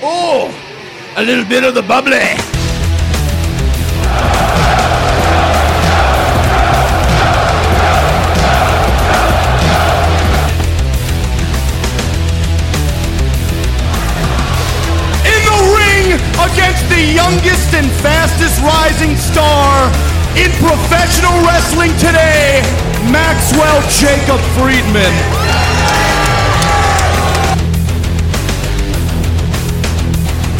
Oh, a little bit of the bubbly. In professional wrestling today, Maxwell Jacob Friedman.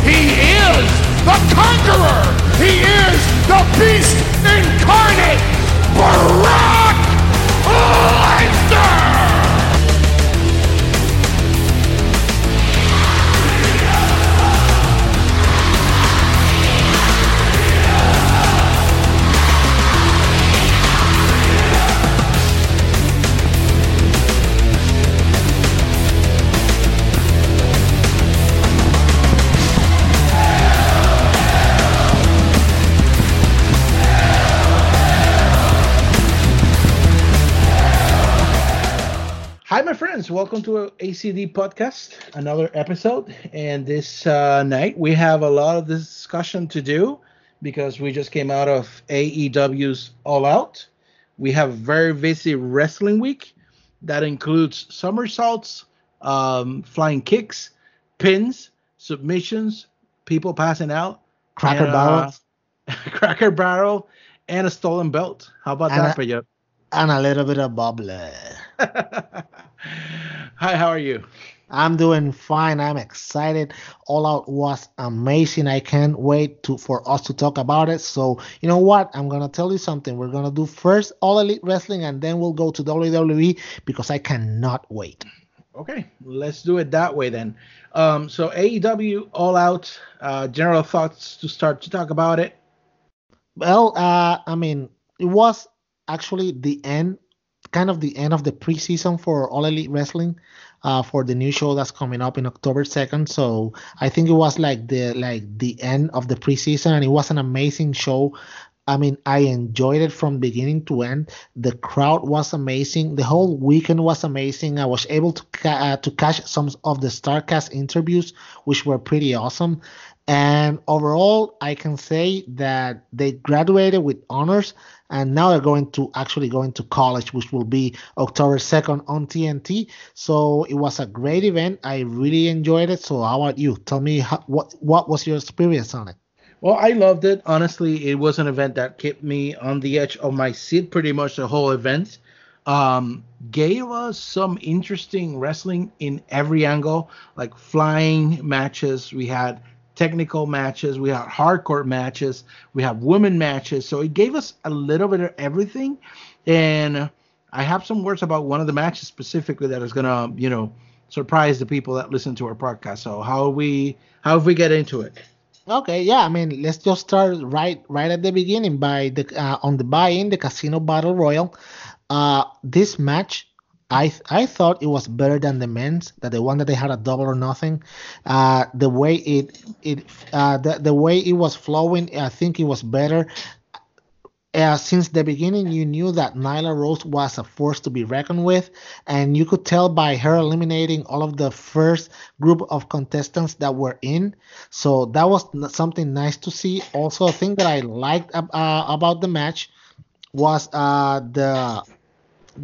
He is the conqueror. He is the beast incarnate. Brock Lesnar. Friends. Welcome to a ACD podcast, another episode. And this uh, night we have a lot of discussion to do because we just came out of AEW's All Out. We have a very busy wrestling week that includes somersaults, um, flying kicks, pins, submissions, people passing out, Cracker and, Barrel. uh, cracker barrel, and a stolen belt. How about And that, a- you? and a little bit of bubbly. Hi, how are you? I'm doing fine. I'm excited. All Out was amazing. I can't wait to for us to talk about it. So you know what? I'm gonna tell you something. We're gonna do first All Elite Wrestling, and then we'll go to WWE because I cannot wait. Okay, let's do it that way then. Um, so AEW All Out. Uh, general thoughts to start to talk about it. Well, uh, I mean, it was actually the end, kind of the end of the preseason for All Elite Wrestling, uh, for the new show that's coming up in October second. So I think it was like the like the end of the preseason, and it was an amazing show. I mean, I enjoyed it from beginning to end. The crowd was amazing. The whole weekend was amazing. I was able to ca- uh, to catch some of the Starcast interviews, which were pretty awesome. And overall, I can say that they graduated with honors, and now they're going to actually going to college, which will be October 2nd on TNT. So it was a great event. I really enjoyed it. So how about you? Tell me how, what what was your experience on it? Well, I loved it. Honestly, it was an event that kept me on the edge of my seat pretty much the whole event. Um, gave us some interesting wrestling in every angle, like flying matches. We had technical matches, we had hardcore matches, we have women matches. So it gave us a little bit of everything. And I have some words about one of the matches specifically that is gonna, you know, surprise the people that listen to our podcast. So how we how we get into it? Okay, yeah, I mean, let's just start right right at the beginning by the uh, on the buy-in, the Casino Battle Royal. Uh, this match, I I thought it was better than the men's, that the one that they had a double or nothing. Uh, the way it it uh, the the way it was flowing, I think it was better. Uh, since the beginning, you knew that Nyla Rose was a force to be reckoned with, and you could tell by her eliminating all of the first group of contestants that were in. So that was something nice to see. Also, a thing that I liked uh, about the match was uh, the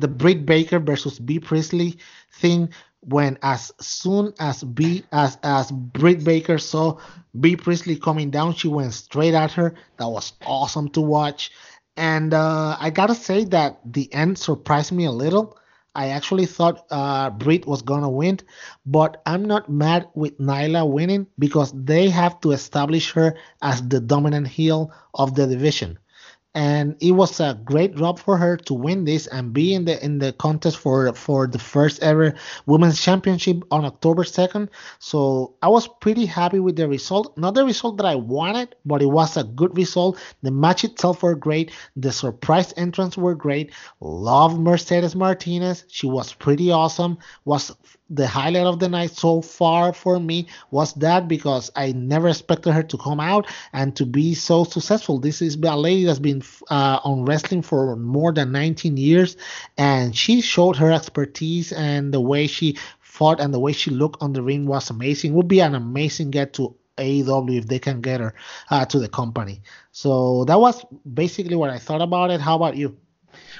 the Britt Baker versus Bea Priestley thing. When as soon as Bea as as Britt Baker saw Bea Priestley coming down, she went straight at her. That was awesome to watch. And uh, I gotta say that the end surprised me a little. I actually thought uh, Britt was gonna win, but I'm not mad with Nyla winning because they have to establish her as the dominant heel of the division. And it was a great job for her to win this and be in the in the contest for for the first ever women's championship on October 2nd. So I was pretty happy with the result. Not the result that I wanted, but it was a good result. The match itself were great. The surprise entrants were great. Love Mercedes Martinez. She was pretty awesome. Was the highlight of the night so far for me was that because I never expected her to come out and to be so successful. This is a lady that's been uh, on wrestling for more than 19 years, and she showed her expertise and the way she fought and the way she looked on the ring was amazing. Would be an amazing get to AEW if they can get her uh, to the company. So that was basically what I thought about it. How about you?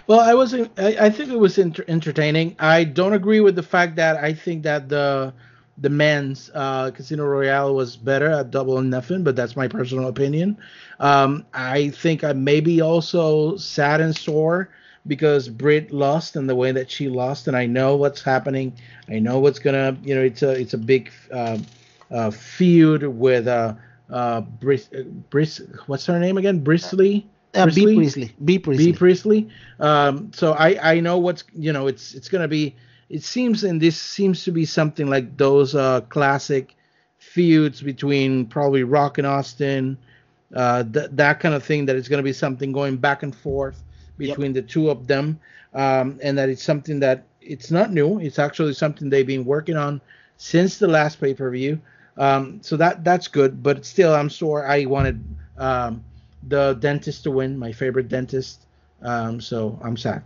Well, I was I, I think it was inter- entertaining. I don't agree with the fact that I think that the the men's uh, Casino Royale was better at Double or Nothing, but that's my personal opinion. Um, I think I maybe also sad and sore because Britt lost and the way that she lost, and I know what's happening. I know what's gonna, you know, it's a it's a big uh, uh, feud with uh, uh, Bris, Bris, what's her name again? Brisley. Uh, Bea Priestley. Bea Priestley. Bea Priestley. Um, so I I know what's you know it's it's gonna be. It seems and this seems to be something like those uh, classic feuds between probably Rock and Austin, uh, th- that kind of thing. That it's gonna be something going back and forth between yep. the two of them, um, and that it's something that it's not new. It's actually something they've been working on since the last pay per view. Um, so that that's good, but still, I'm sure I wanted. Um, the dentist to win, my favorite dentist. Um, so I'm sad.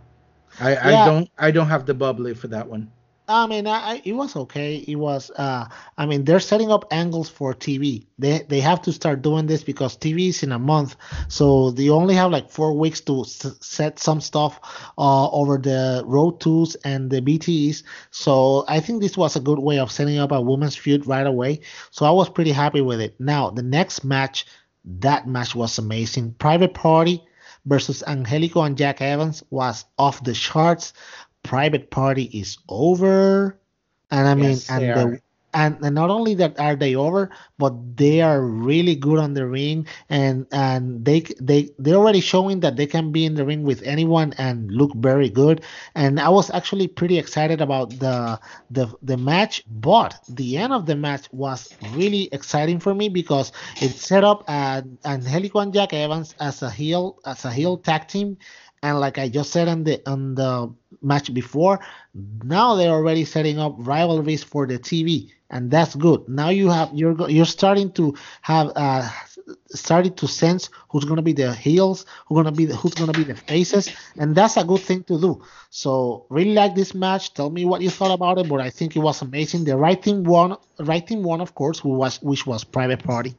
I, yeah. I don't I don't have the bubbly for that one. I mean, I, it was okay. It was. Uh, I mean, they're setting up angles for TV. They they have to start doing this because TV is in a month, so they only have like four weeks to s- set some stuff uh, over the road twos and the BTS. So I think this was a good way of setting up a women's feud right away. So I was pretty happy with it. Now the next match that match was amazing. Private Party versus Angelico and Jack Evans was off the charts. Private Party is over. And I mean, yes, and the and, and not only that are they over, but they are really good on the ring, and and they they they're already showing that they can be in the ring with anyone and look very good. And I was actually pretty excited about the the the match, but the end of the match was really exciting for me because it set up uh, Angelico and Jack Evans as a heel as a heel tag team and like I just said on the on the match before, now they're already setting up rivalries for the TV, and that's good. Now you have you're you're starting to have uh starting to sense who's gonna be the heels, who's gonna be the, who's gonna be the faces, and that's a good thing to do. So really like this match. Tell me what you thought about it, but I think it was amazing. The right team won, right team won, of course, who was which was Private Party.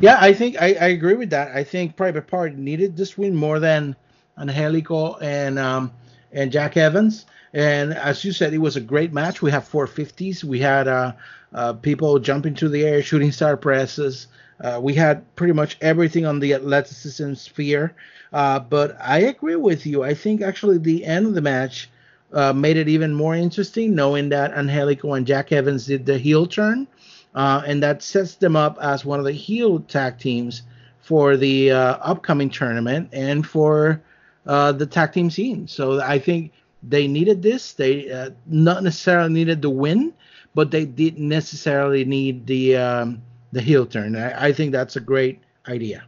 Yeah, I think I, I agree with that. I think Private Party needed this win more than Angelico and um, and Jack Evans. And as you said, it was a great match. We have 450s. We had uh, uh, people jumping to the air, shooting star presses. Uh, we had pretty much everything on the athleticism sphere. Uh, but I agree with you. I think actually the end of the match uh, made it even more interesting, knowing that Angelico and Jack Evans did the heel turn. Uh, and that sets them up as one of the heel tag teams for the upcoming tournament and for uh, the tag team scene. So I think they needed this. They uh, not necessarily needed the win, but they didn't necessarily need the um, the heel turn. I, I think that's a great idea.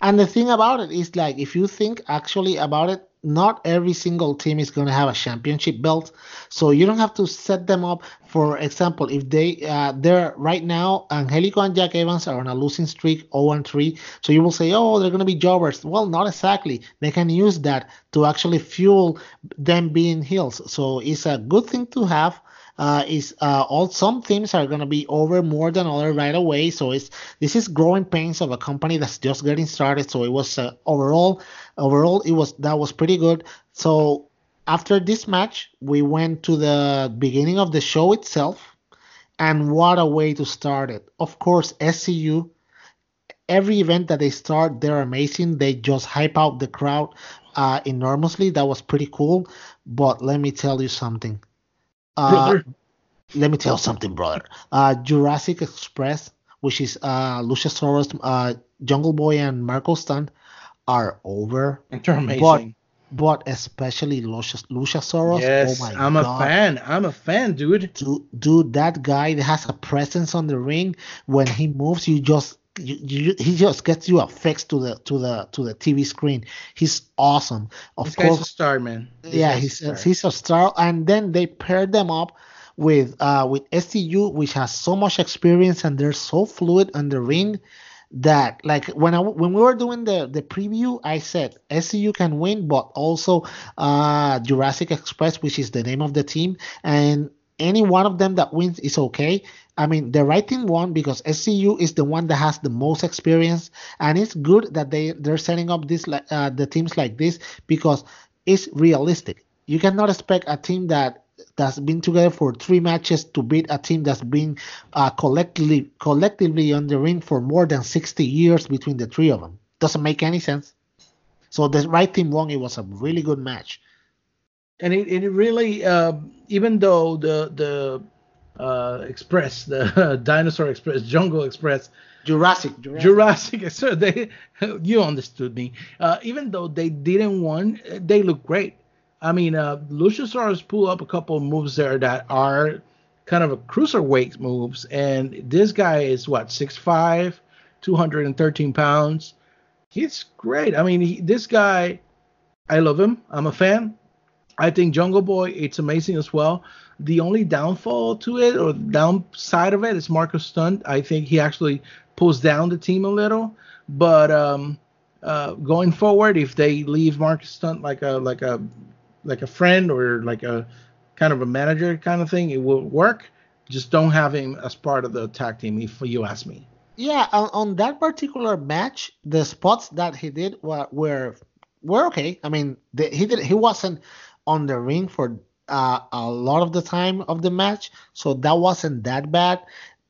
And the thing about it is like if you think actually about it, not every single team is going to have a championship belt so you don't have to set them up. For example if they uh, they're right now angelico and jack evans are on a losing streak 0 3 so you will say oh they're going to be jobbers. Well not exactly. They can use that to actually fuel them being heels so it's a good thing to have uh, is uh, all some teams are gonna be over more than other right away. So it's this is growing pains of a company that's just getting started. So it was uh, overall overall it was that was pretty good. So after this match, we went to the beginning of the show itself, and what a way to start it! Of course, SCU. Every event that they start, they're amazing. They just hype out the crowd uh, enormously. That was pretty cool. But let me tell you something uh, let me tell something, brother. Uh, Jurassic Express, which is uh, Luchasaurus, uh, Jungle Boy, and Marko Stunt, are over. They're amazing. But, but especially Luchas, Luchasaurus. Yes, oh I'm God. a fan. I'm a fan, dude. dude. Dude, that guy has a presence on the ring. When he moves, you just you, you, he just gets you affixed to the to the to the TV screen. He's awesome. Of this course, a star, man. This yeah, he's a he's a star. And then they paired them up with uh, with SCU, which has so much experience and they're so fluid on the ring that like when I when we were doing the the preview, I said SCU can win, but also uh, Jurassic Express, which is the name of the team, and any one of them that wins is okay. I mean, the right team won because SCU is the one that has the most experience, and it's good that they they're setting up this uh, the teams like this because it's realistic. You cannot expect a team that that's been together for three matches to beat a team that's been uh, collectively collectively on the ring for more than 60 years between the three of them. Doesn't make any sense. So the right team won. It was a really good match. And it, it really, uh, even though the the uh, Express, the Dinosaur Express, Jungle Express, Jurassic, Jurassic, Jurassic they, you understood me. Uh, even though they didn't win, they look great. I mean, uh, Luchasaurus pull up a couple of moves there that are kind of a cruiserweight moves, and this guy is what 6'5", 213 pounds. He's great. I mean, he, this guy, I love him. I'm a fan. I think Jungle Boy, it's amazing as well. The only downfall to it or downside of it is Marko Stunt. I think he actually pulls down the team a little, but um, uh, going forward, if they leave Marko Stunt like a like a like a friend or like a kind of a manager kind of thing, it will work. Just don't have him as part of the attack team, if you ask me. Yeah, on, on that particular match, the spots that he did were were, were okay. I mean, the, he did he wasn't on the ring for uh, a lot of the time of the match, so that wasn't that bad.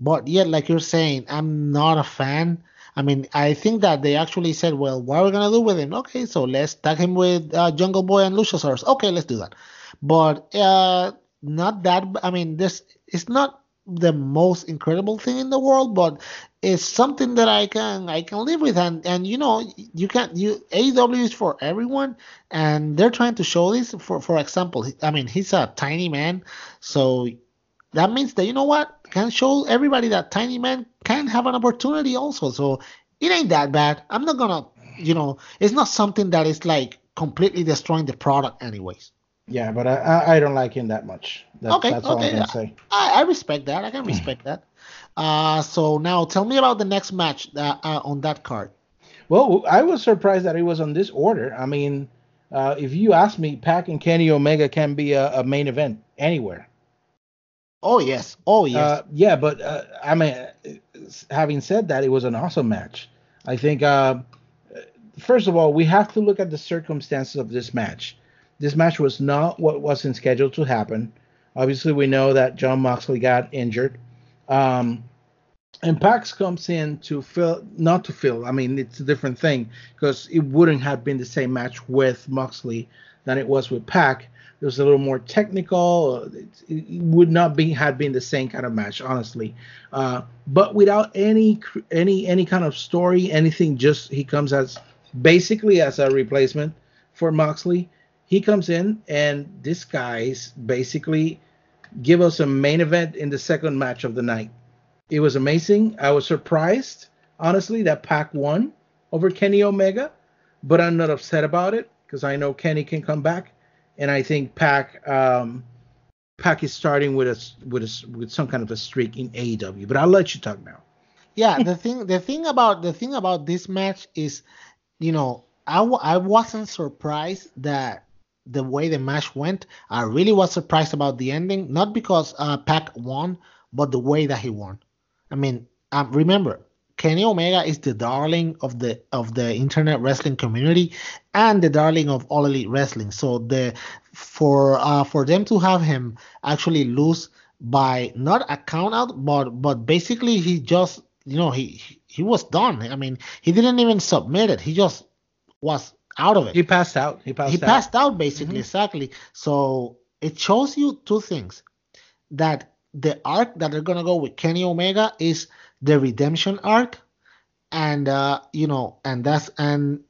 But yet, like you're saying, I'm not a fan I mean, I think that they actually said, well, what are we gonna do with him? Okay, so let's tag him with uh, Jungle Boy and Luchasaurus. Okay, let's do that. But uh, not that. I mean, this is not the most incredible thing in the world, but it's something that I can I can live with. And and you know, you can you AEW is for everyone, and they're trying to show this. For for example, I mean, he's a tiny man, so that means that you know what can show everybody that tiny man can have an opportunity also. So it ain't that bad. I'm not gonna, you know, it's not something that is like completely destroying the product, anyways. Yeah, but I I don't like him that much. That, okay, that's okay. all I'm say. I, I respect that. I can respect that. Uh, so now tell me about the next match that, uh, on that card. Well, I was surprised that it was on this order. I mean, uh, if you ask me, Pac and Kenny Omega can be a, a main event anywhere. Oh yes. Oh yes. Uh, yeah, but uh, I mean, having said that, it was an awesome match. I think, uh, first of all, we have to look at the circumstances of this match. This match was not what wasn't scheduled to happen. Obviously, we know that Jon Moxley got injured. Um, and Pax comes in to fill, not to fill. I mean, it's a different thing because it wouldn't have been the same match with Moxley than it was with Pac. It was a little more technical. It, it would not be had been the same kind of match, honestly. Uh, but without any any any kind of story, anything. Just he comes as basically as a replacement for Moxley. He comes in and this guy's basically give us a main event in the second match of the night. It was amazing. I was surprised, honestly, that Pac won over Kenny Omega, but I'm not upset about it because I know Kenny can come back and I think Pac um, Pac is starting with a with a with some kind of a streak in AEW. But I'll let you talk now. Yeah, the thing the thing about the thing about this match is, you know, I w- I wasn't surprised that the way the match went. I really was surprised about the ending, not because uh, Pac won, but the way that he won. I mean, um, remember Kenny Omega is the darling of the of the internet wrestling community and the darling of all elite wrestling. So the for uh, for them to have him actually lose by not a count out, but but basically he just you know he he was done. I mean he didn't even submit it. He just was out of it. He passed out. He passed. He out. passed out basically mm-hmm. exactly. So it shows you two things that the arc that they're gonna go with Kenny Omega is the redemption arc, and uh, you know, and that's and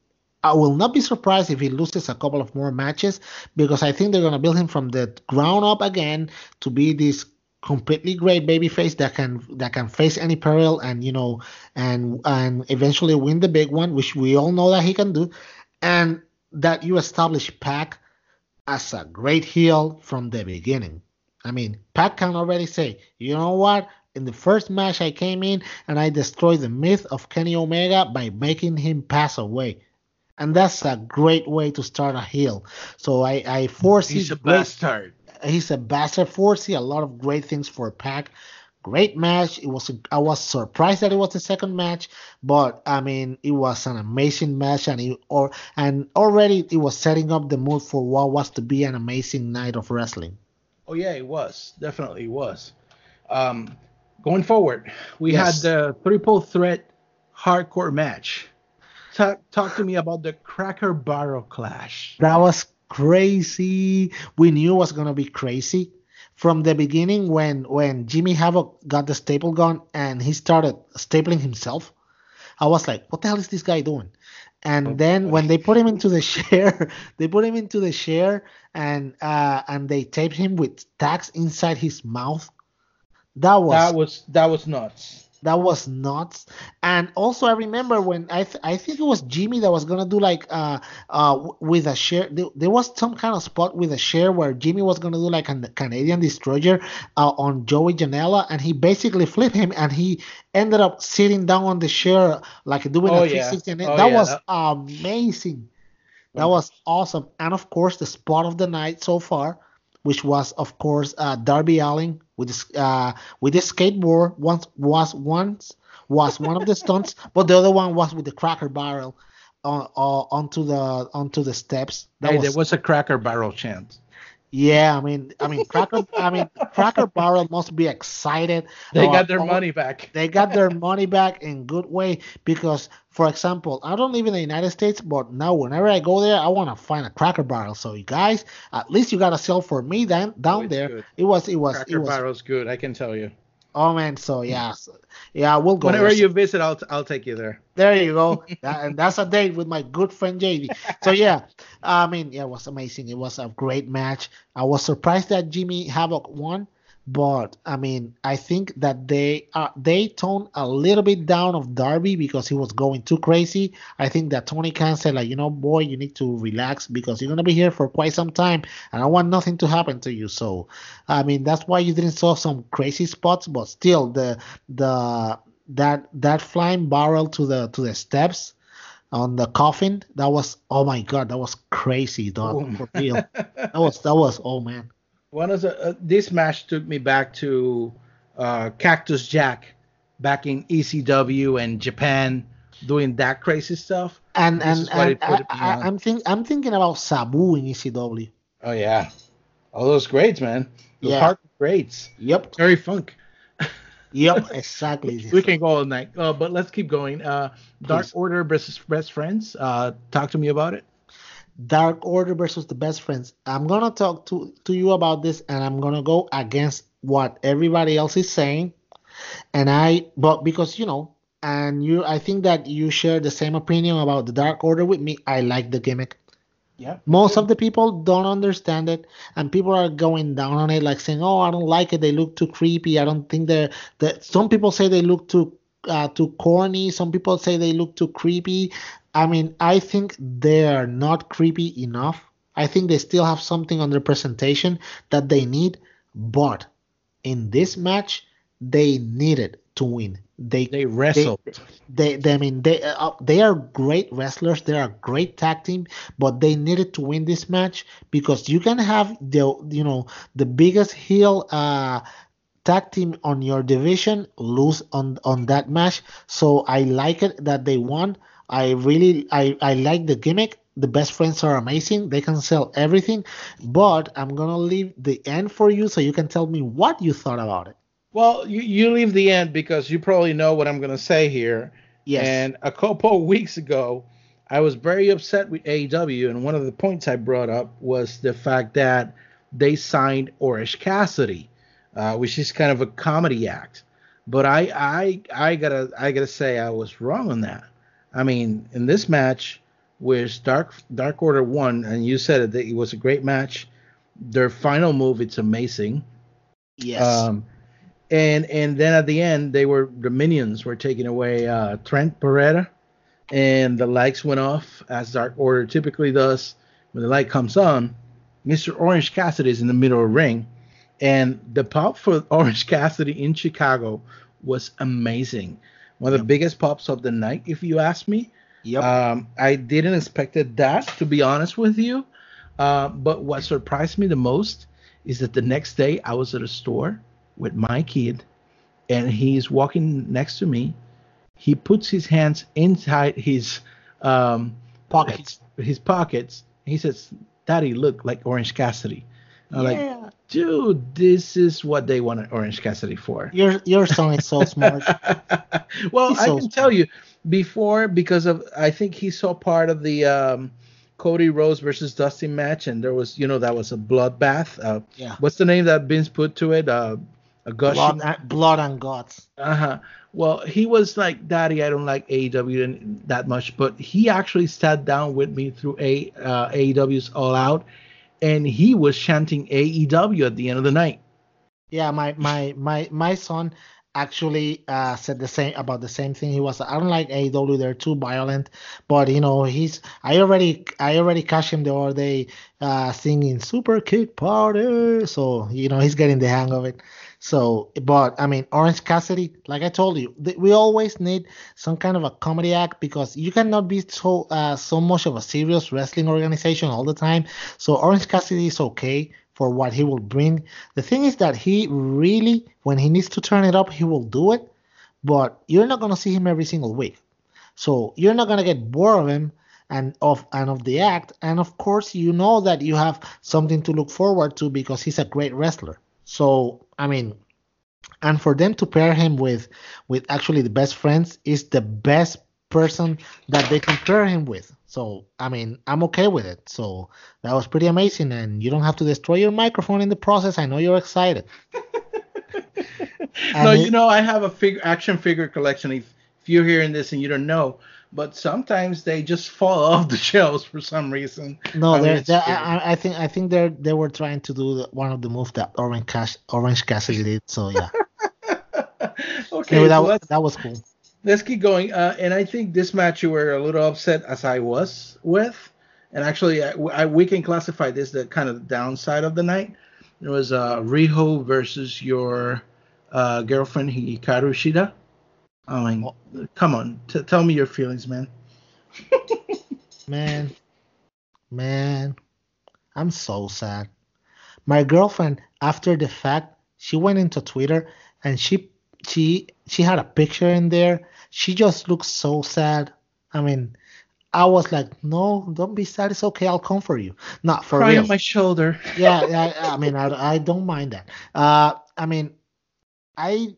I will not be surprised if he loses a couple of more matches because I think they're gonna build him from the ground up again to be this completely great babyface that can that can face any peril and you know and and eventually win the big one, which we all know that he can do, and that you establish Pac as a great heel from the beginning. I mean, Pac can already say, you know what? In the first match, I came in and I destroyed the myth of Kenny Omega by making him pass away. And that's a great way to start a heel. So I, I foresee He's a great- bastard. he's a bastard. Foresee a lot of great things for Pac. Great match. It was. I was surprised that it was the second match, but I mean, it was an amazing match, and it, or and already it was setting up the mood for what was to be an amazing night of wrestling. Oh yeah, it was definitely was. Um, going forward, we Yes. had the triple threat hardcore match. Talk, talk to me about the Cracker Barrel Clash. That was crazy. We knew it was gonna be crazy from the beginning when when Jimmy Havoc got the staple gun and he started stapling himself. I was like, what the hell is this guy doing? And then when they put him into the chair, they put him into the chair and uh, and they taped him with tacks inside his mouth. That was That was that was nuts. That was nuts. And also, I remember when I th- I think it was Jimmy that was gonna do like uh uh with a share. There, there was some kind of spot with a share where Jimmy was gonna do like a Canadian destroyer uh, on Joey Janela, and he basically flipped him, and he ended up sitting down on the share like doing Oh, a 360. And Oh, that yeah, was that- amazing. That was awesome. And of course, the spot of the night so far, which was of course uh, Darby Allin with uh, with his skateboard. Once was once was one of the stunts, but the other one was with the Cracker Barrel on, uh, onto the onto the steps. That Hey, was, there was a Cracker Barrel chant. Yeah. I mean, I mean, Cracker. I mean, Cracker Barrel must be excited. They got their uh, money back. they got their money back in good way because for example i don't live in the united states but now whenever i go there i want to find a cracker barrel so you guys at least you got a sell for me down down it's there good. it was it was Cracker it was Barrel's good, I can tell you. Oh man so yeah so, yeah we'll go Whenever there. you visit, I'll I'll take you there. There you go. That- and that's a date with my good friend JD. So yeah, I mean, yeah, it was amazing. It was a great match. I was surprised that Jimmy Havoc won, but I mean, I think that they uh, they toned a little bit down of Darby because he was going too crazy. I think that Tony Khan said like, you know, boy, you need to relax because you're gonna be here for quite some time, and I want nothing to happen to you. So, I mean, that's why you didn't saw some crazy spots, but still the the that that flying barrel to the to the steps on the coffin that was oh my god that was crazy dog for real that was that was oh man One of the uh, this match took me back to uh, Cactus Jack back in ECW and Japan doing that crazy stuff. and and, and I, I, I'm, think I'm thinking about Sabu in ECW Oh yeah, all those grades, man. Those Yeah. hard grades. yep Terry Funk. yep exactly We can go all night, uh, but let's keep going. Uh, Dark. Order versus Best Friends. Uh, talk to me about it. Dark Order versus the Best Friends. I'm gonna talk to to you about this, and I'm gonna go against what everybody else is saying, and I but because you know, and you, I think that you share the same opinion about the Dark Order with me. I like the gimmick. Yeah. Most of the people don't understand it, and people are going down on it, like saying, "Oh, I don't like it. They look too creepy. I don't think they're." That some people say they look too uh, too corny. Some people say they look too creepy. I mean, I think they are not creepy enough. I think they still have something on their presentation that they need, but in this match, they needed to win. They They wrestled. they, they I mean they uh, they are great wrestlers. They are a great tag team, but they needed to win this match because you can have the you know the biggest heel uh tag team on your division lose on on that match. So I like it that they won. I really I I like the gimmick. The best friends are amazing. They can sell everything, but I'm gonna leave the end for you so you can tell me what you thought about it. Well, you, you leave the end because you probably know what I'm going to say here. Yes. And a couple of weeks ago, I was very upset with AEW, and one of the points I brought up was the fact that they signed Orange Cassidy, uh, which is kind of a comedy act. But I, I, I gotta, I gotta say, I was wrong on that. I mean, in this match, with Dark Dark Order won, and you said it, that it was a great match. Their final move, it's amazing. yes. Um, and and then at the end, they were the minions were taking away uh, Trent Beretta, and the lights went off as Dark Order typically does. When the light comes on, Mr. Orange Cassidy is in the middle of the ring, And the pop for Orange Cassidy in Chicago was amazing. One of the biggest pops of the night, if you ask me. Yep. Um, I didn't expect that, to be honest with you. Uh, but what surprised me the most is that the next day I was at a store with my kid, and he's walking next to me. He puts his hands inside his um, Pockets. His, his pockets. He says, "Daddy, look like Orange Cassidy." I'm Yeah. like, dude, this is what they wanted Orange Cassidy for. Your your son is so smart. well, He's I so can tell you before because of I think he saw part of the um, Cody Rhodes versus Dusty match, and there was you know that was a bloodbath. Uh, Yeah. What's the name that Vince put to it? Uh, a gushing. Blood, and- blood and guts. Uh huh. Well, he was like, Daddy, I don't like AEW that much, but he actually sat down with me through a uh, AEW's All Out, and he was chanting AEW at the end of the night. Yeah, my my my my son actually uh, said the same about the same thing. He was I don't like AEW, they're too violent. But you know, he's I already I already catch him the other day uh, singing Super Kick Party. So you know he's getting the hang of it. So, but I mean, Orange Cassidy, like I told you, th- we always need some kind of a comedy act because you cannot be so uh, so much of a serious wrestling organization all the time. So Orange Cassidy is okay for what he will bring. The thing is that he really, when he needs to turn it up, he will do it. But you're not gonna see him every single week, so you're not gonna get bored of him and of and of the act. And of course, you know that you have something to look forward to because he's a great wrestler. So I mean, and for them to pair him with with actually the best friends is the best person that they can pair him with. So I mean, I'm okay with it. So that was pretty amazing, and you don't have to destroy your microphone in the process. I know you're excited. no, And you know, I have a figure action figure collection. If, if you're hearing this and you don't know, but sometimes they just fall off the shelves for some reason. No, I mean. I, I- think I think they're they were trying to do the, one of the moves that Orange Cash Orange Cassidy did. So yeah, okay, Anyway, that, so was that was cool. let's keep going. Uh, and I think this match you were a little upset as I was with. And actually, I, I, we can classify this the kind of downside of the night. It was uh, Riho versus your uh, girlfriend Hikaru Shida. I mean, come on, t- tell me your feelings, man. Man, man, I'm so sad. My girlfriend, after the fact, she went into Twitter and she she she had a picture in there. She just looks so sad. I mean, I was like, no, don't be sad. It's okay. I'll come for you. Not for Cry real. on my shoulder. yeah, yeah, I mean, I, I don't mind that. Uh, I mean, I,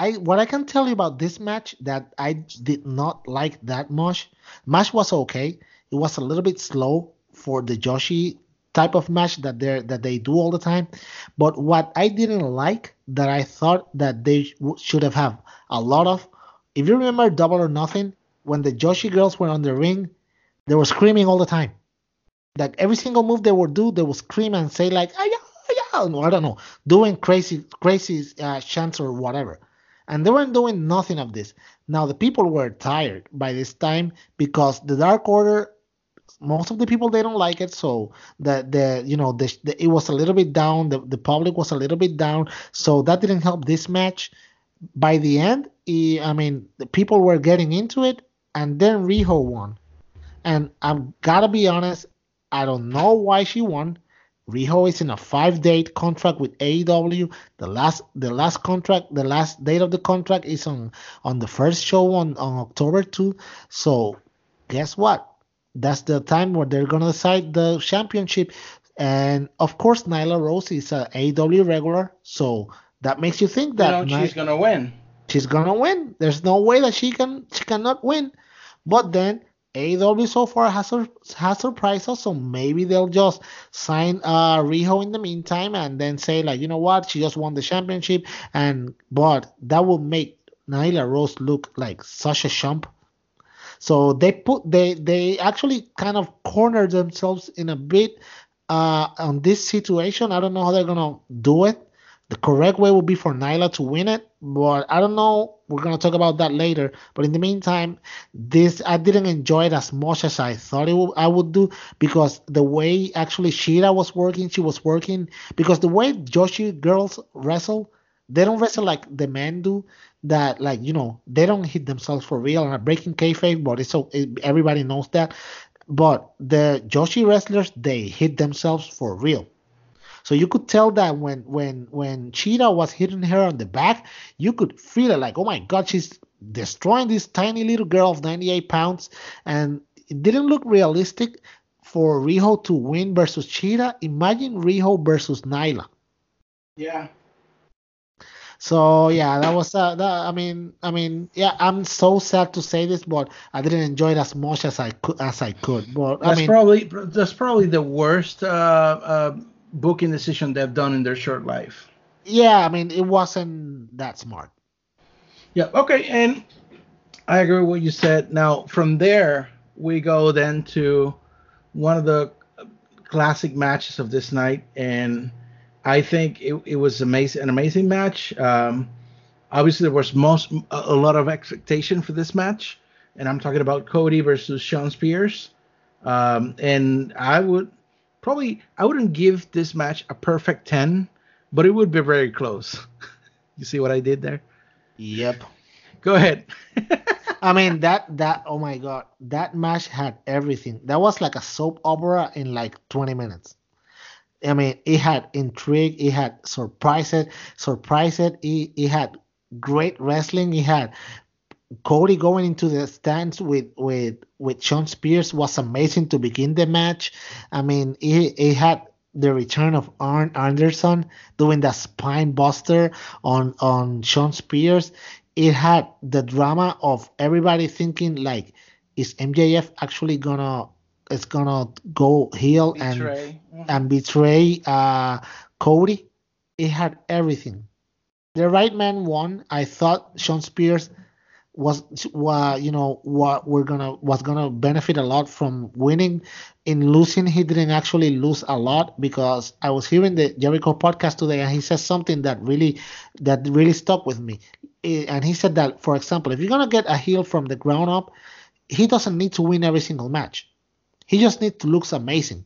I, what I can tell you about this match that I did not like that much. Match was okay. It was a little bit slow for the Joshi type of match that they that they do all the time. But what I didn't like that I thought that they sh- should have have a lot of. If you remember Double or Nothing, when the Joshi girls were on the ring, they were screaming all the time like every single move they would do, they would scream and say like, "Ah, yeah, yeah," I don't know, doing crazy, crazy uh, chants or whatever. And they weren't doing nothing of this. Now the people were tired by this time because the Dark Order, most of the people they don't like it. So the the you know the, the it was a little bit down. The the public was a little bit down. So that didn't help this match. By the end, I mean the people were getting into it, and then Riho won. And I've gotta be honest, I don't know why she won. Riho is in a five-date contract with AEW. The last, the last contract, the last date of the contract is on on the first show on on October 2. So, guess what? That's the time where they're gonna decide the championship. And of course, Nyla Rose is a AEW regular, so that makes you think You that know, Ny- she's gonna win. she's gonna win. There's no way that she can she cannot win. But then AEW so far has has surprised us, so maybe they'll just sign uh Riho in the meantime and then say like, you know what, she just won the championship and but that will make Nyla Rose look like such a chump. So they put they they actually kind of cornered themselves in a bit uh on this situation. I don't know how they're gonna do it. The correct way would be for Nyla to win it, but I don't know we're gonna talk about that later. But in the meantime, this I didn't enjoy it as much as I thought it would, I would do because the way actually Shida was working, she was working because the way Joshi girls wrestle, they don't wrestle like the men do. That like you know they don't hit themselves for real and are breaking kayfabe, but it's so it, everybody knows that. But the Joshi wrestlers they hit themselves for real. So you could tell that when when when Shida was hitting her on the back, you could feel it like, oh my god, she's destroying this tiny little girl of 98 pounds, and it didn't look realistic for Riho to win versus Shida. Imagine Riho versus Nyla. Yeah. So yeah, that was uh, that. I mean, I mean, yeah, I'm so sad to say this, but I didn't enjoy it as much as I could as I could. But that's I mean, probably that's probably the worst uh, uh, booking decision they've done in their short life. Yeah, I mean, it wasn't that smart. Yeah. Okay, and I agree with what you said. Now from there we go then to one of the classic matches of this night, and I think it, it was amazing, an amazing match. Um, obviously, there was most a lot of expectation for this match, and I'm talking about Cody versus Shawn Spears. Um, and I would probably I wouldn't give this match a perfect ten, but it would be very close. you see what I did there? Yep. Go ahead. I mean that that oh my god that match had everything. That was like a soap opera in like 20 minutes. I mean, it had intrigue, it had surprise it, surprise it, it, it had great wrestling, it had Cody going into the stands with with with Shawn Spears was amazing to begin the match. I mean, it, it had the return of Arn Anderson doing the spine buster on on Shawn Spears. It had the drama of everybody thinking like, is MJF actually gonna is gonna go heel Betray. and and betray uh, Cody? It had everything. The right man won. I thought Shawn Spears was you know what we're gonna was gonna benefit a lot from winning in losing he didn't actually lose a lot because i was hearing the jericho podcast today and he says something that really that really stuck with me eh, and he said that for example if you're gonna get a heel from the ground up he doesn't need to win every single match he just needs to look amazing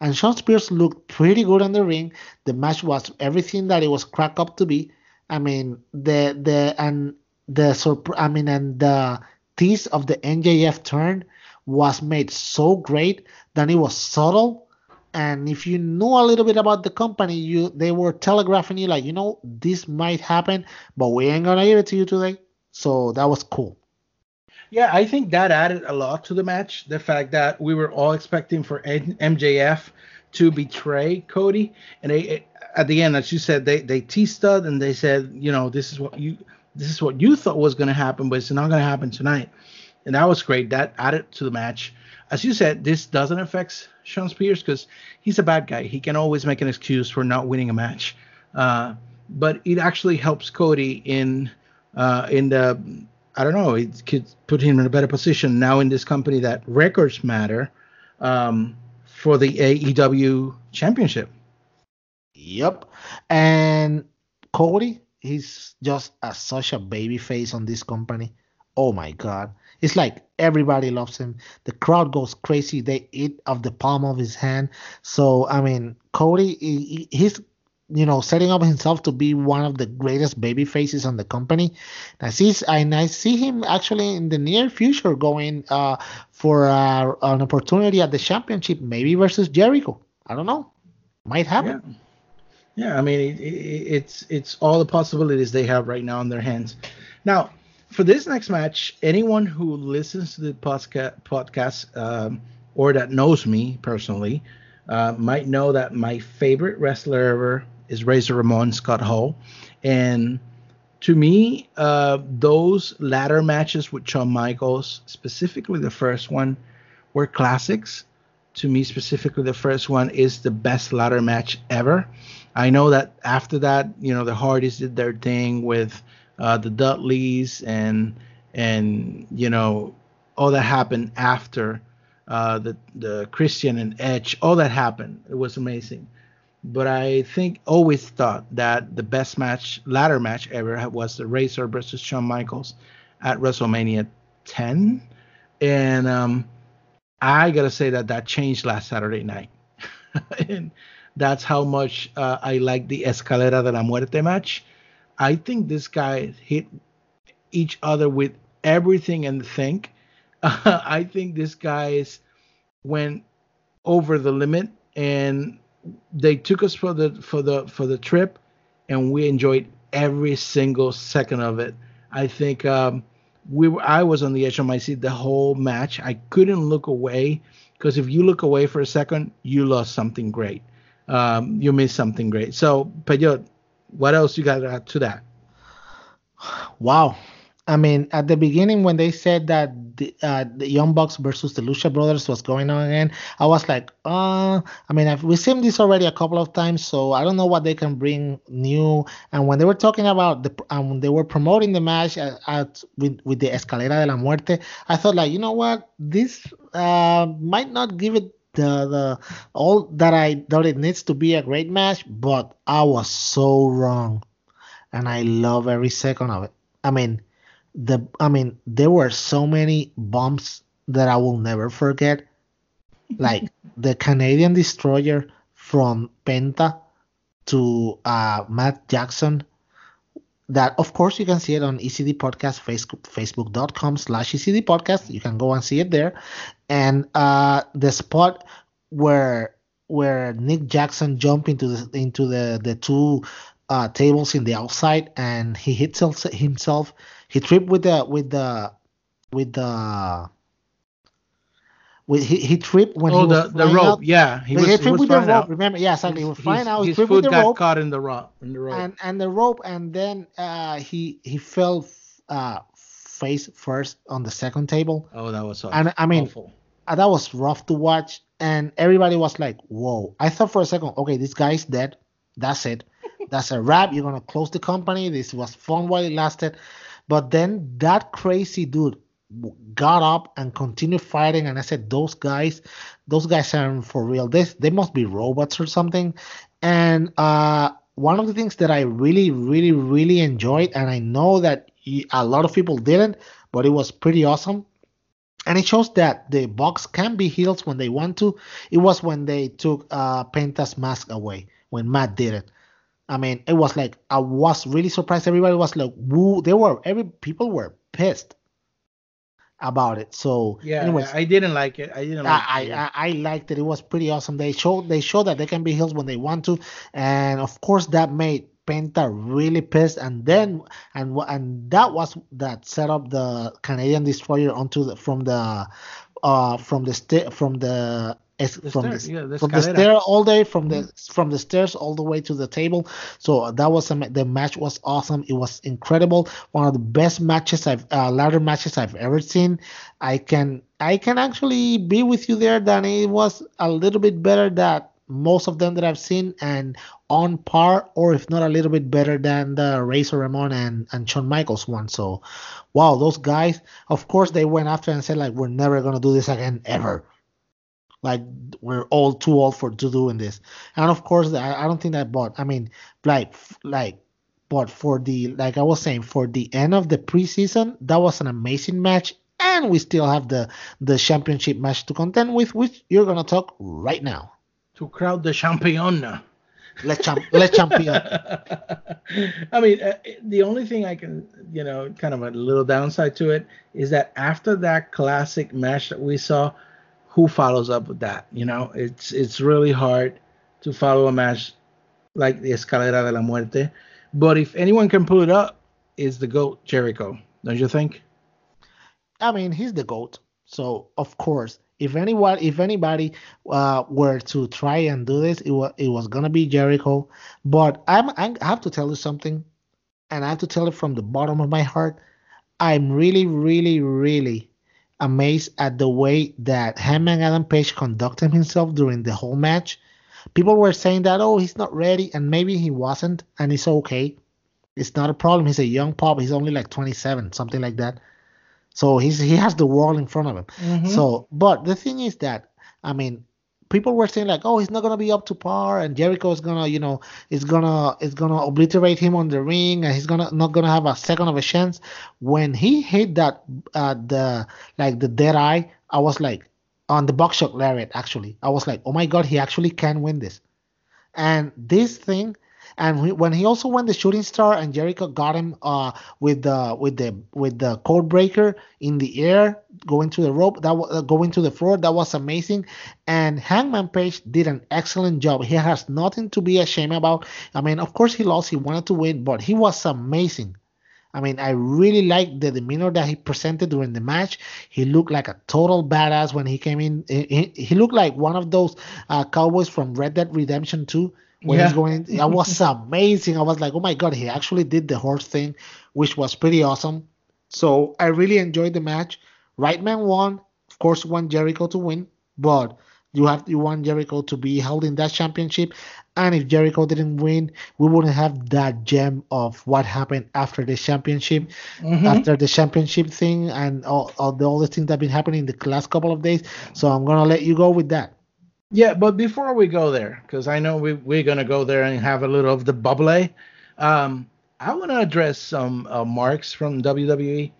and Shawn Spears looked pretty good on the ring. The match was everything that it was cracked up to be. I mean, the the and the surprise, I mean, and the tease of the MJF turn was made so great that it was subtle. And if you knew a little bit about the company, you they were telegraphing you like, you know, this might happen, but we ain't gonna give it to you today. So that was cool. Yeah, I think that added a lot to the match. The fact that we were all expecting for MJF to betray Cody, and they, at the end, as you said, they they teased us and they said, you know, this is what you this is what you thought was going to happen, but it's not going to happen tonight. And that was great. That added to the match. As you said, this doesn't affect Shawn Spears because he's a bad guy. He can always make an excuse for not winning a match. Uh, but it actually helps Cody in uh, in the I don't know. It could put him in a better position now in this company that records matter um, for the AEW championship. Yep. And Cody, he's just a, such a baby face on this company. Oh my god. It's like everybody loves him. The crowd goes crazy. They eat of the palm of his hand. So I mean, Cody, he, he's you know, setting up himself to be one of the greatest baby faces on the company. And I see, and I see him actually in the near future going uh, for uh, an opportunity at the championship, maybe versus Jericho. I don't know, might happen. Yeah. Yeah, I mean, it, it, it's it's all the possibilities they have right now in their hands. Now, for this next match, anyone who listens to the podcast, podcast um, or that knows me personally uh, might know that my favorite wrestler ever is Razor Ramon Scott Hall, and to me, uh, those ladder matches with Shawn Michaels, specifically the first one, were classics. To me, specifically, the first one is the best ladder match ever. I know that after that, you know, the Hardys did their thing with uh, the Dudleys and and you know all that happened after uh, the the Christian and Edge. All that happened. It was amazing. but I think always thought that the best match, ladder match ever was the Razor versus Shawn Michaels at WrestleMania 10, and um, I gotta say that that changed last Saturday night, and that's how much uh, I like the Escalera de la Muerte match. I think this guy hit each other with everything and think. Uh, I think this guys went over the limit and they took us for the for the for the trip and we enjoyed every single second of it. I think um, we were, I was on the edge of my seat the whole match. I couldn't look away because if you look away for a second, you lost something great. Um, you missed something great. So, Pellot, what else you got to add to that? Wow, I mean, at the beginning when they said that the, uh, the Young Bucks versus the Lucha Brothers was going on again, I was like, uh, I mean, I've, we've seen this already a couple of times, so I don't know what they can bring new. And when they were talking about the, um, they were promoting the match at, at with, with the Escalera de la Muerte, I thought like, you know what, this uh, might not give it the the all that I thought it needs to be a great match, but I was so wrong, and I love every second of it. I mean the I mean there were so many bumps that I will never forget. Like the Canadian destroyer from Penta to uh, Matt Jackson. That of course you can see it on ECD Podcast, Facebook, Facebook.com slash ECD Podcast. You can go and see it there. And uh, the spot where where Nick Jackson jumped into the into the the two uh, tables in the outside and he hits himself he tripped with the with the with the with he, he tripped when oh, he was the, the rope. Out. Yeah, he, was, he tripped he with the rope. Out. Remember? Yeah, exactly. His, he was flying out. He his tripped foot the got rope. caught in the rope. In the rope. And and the rope, and then uh, he he fell uh, face first on the second table. Oh, that was awful. And I mean, awful. Uh, that was rough to watch. And everybody was like, "Whoa!" I thought for a second, okay, this guy's dead. That's it. That's a wrap. You're gonna close the company. This was fun while it lasted. But then that crazy dude got up and continued fighting, and I said, "Those guys, those guys are for real. They they must be robots or something." And uh, one of the things that I really, really, really enjoyed, and I know that a lot of people didn't, but it was pretty awesome. And it shows that the Bucks can be heels when they want to. It was when they took uh, Penta's mask away, when Matt did it. I mean, it was like I was really surprised. Everybody was like, "Woo!" They were every people were pissed about it. So yeah, anyways, I didn't like it. I didn't. Like I, it. I, I liked it. It was pretty awesome. They showed they showed that they can be heels when they want to, and of course that made Penta really pissed. And then and what and that was that set up the Canadian Destroyer onto the from the uh from the st- from the the from stairs, the, yeah, the from the stair all day from the from the stairs all the way to the table. So that was a, the match was awesome. It was incredible. One of the best matches i've uh, ladder matches i've ever seen. I can i can actually be with you there that it was a little bit better than most of them that i've seen and on par or if not a little bit better than the razor ramon and and shawn michaels one. So wow those guys of course they went after and said like we're never gonna do this again ever. Like we're all too old for to doing this. And of course i, I don't think that but i mean like like but for the like i was saying for the end of the preseason that was an amazing match. And we still have the the championship match to contend with which you're gonna talk right now to crowd the champion let's champ Le Champion I mean, uh, the only thing I can, you know, kind of a little downside to it is that after that classic match that we saw, who follows up with that? You know, it's it's really hard to follow a match like the Escalera de la Muerte. But if anyone can pull it up, is the GOAT Jericho, don't you think? I mean, he's the goat. So of course, if anyone, if anybody uh, were to try and do this, it was it was gonna be Jericho. But I'm I have to tell you something, and I have to tell it from the bottom of my heart. I'm really, really, really amazed at the way that him and Adam Page conducted himself during the whole match. People were saying that oh he's not ready, and maybe he wasn't, and it's okay. It's not a problem. He's a young pup. He's only like 27, something like that. So he's he has the wall in front of him. Mhm. So, but the thing is that I mean, people were saying like, oh, he's not gonna be up to par, and Jericho is gonna, you know, is gonna is gonna obliterate him on the ring, and he's gonna not gonna have a second of a chance. When he hit that uh, the like the dead eye, I was like on the box buckshot lariat actually. I was like, oh my god, he actually can win this. And this thing and when he also won the shooting star and Jericho got him uh, with the with the with the code breaker in the air going to the rope that uh, going to the floor that was amazing. And Hangman Page did an excellent job. He has nothing to be ashamed about. I mean of course he lost he wanted to win but he was amazing. I mean, I really liked the demeanor that he presented during the match. He looked like a total badass when he came in. He, he looked like one of those uh, cowboys from Red Dead Redemption 2 when yeah. he's going. That was amazing. I was like, oh my god, he actually did the horse thing, which was pretty awesome. So I really enjoyed the match. Right man won. Of course, want Jericho to win, but you have you want Jericho to be holding that championship. And if Jericho didn't win, we wouldn't have that gem of what happened after the championship, mm-hmm. after the championship thing, and all, all the all the things that have been happening in the last couple of days. So I'm gonna let you go with that. Yeah, but before we go there, because I know we, we're going to go there and have a little of the bubble, um, I want to address some uh, marks from WWE.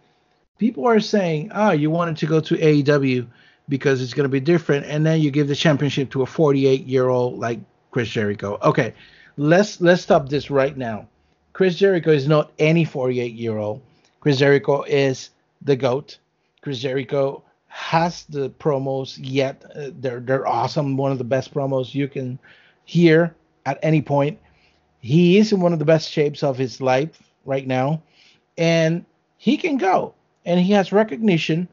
People are saying, oh, you wanted to go to AEW because it's going to be different, and then you give the championship to a 48 year old like Chris Jericho. Okay, let's let's stop this right now. Chris Jericho is not any 48 year old. Chris Jericho is the goat. Chris Jericho has the promos yet. Uh, they're they're awesome. One of the best promos you can hear at any point. He is in one of the best shapes of his life right now, and he can go. And he has recognition.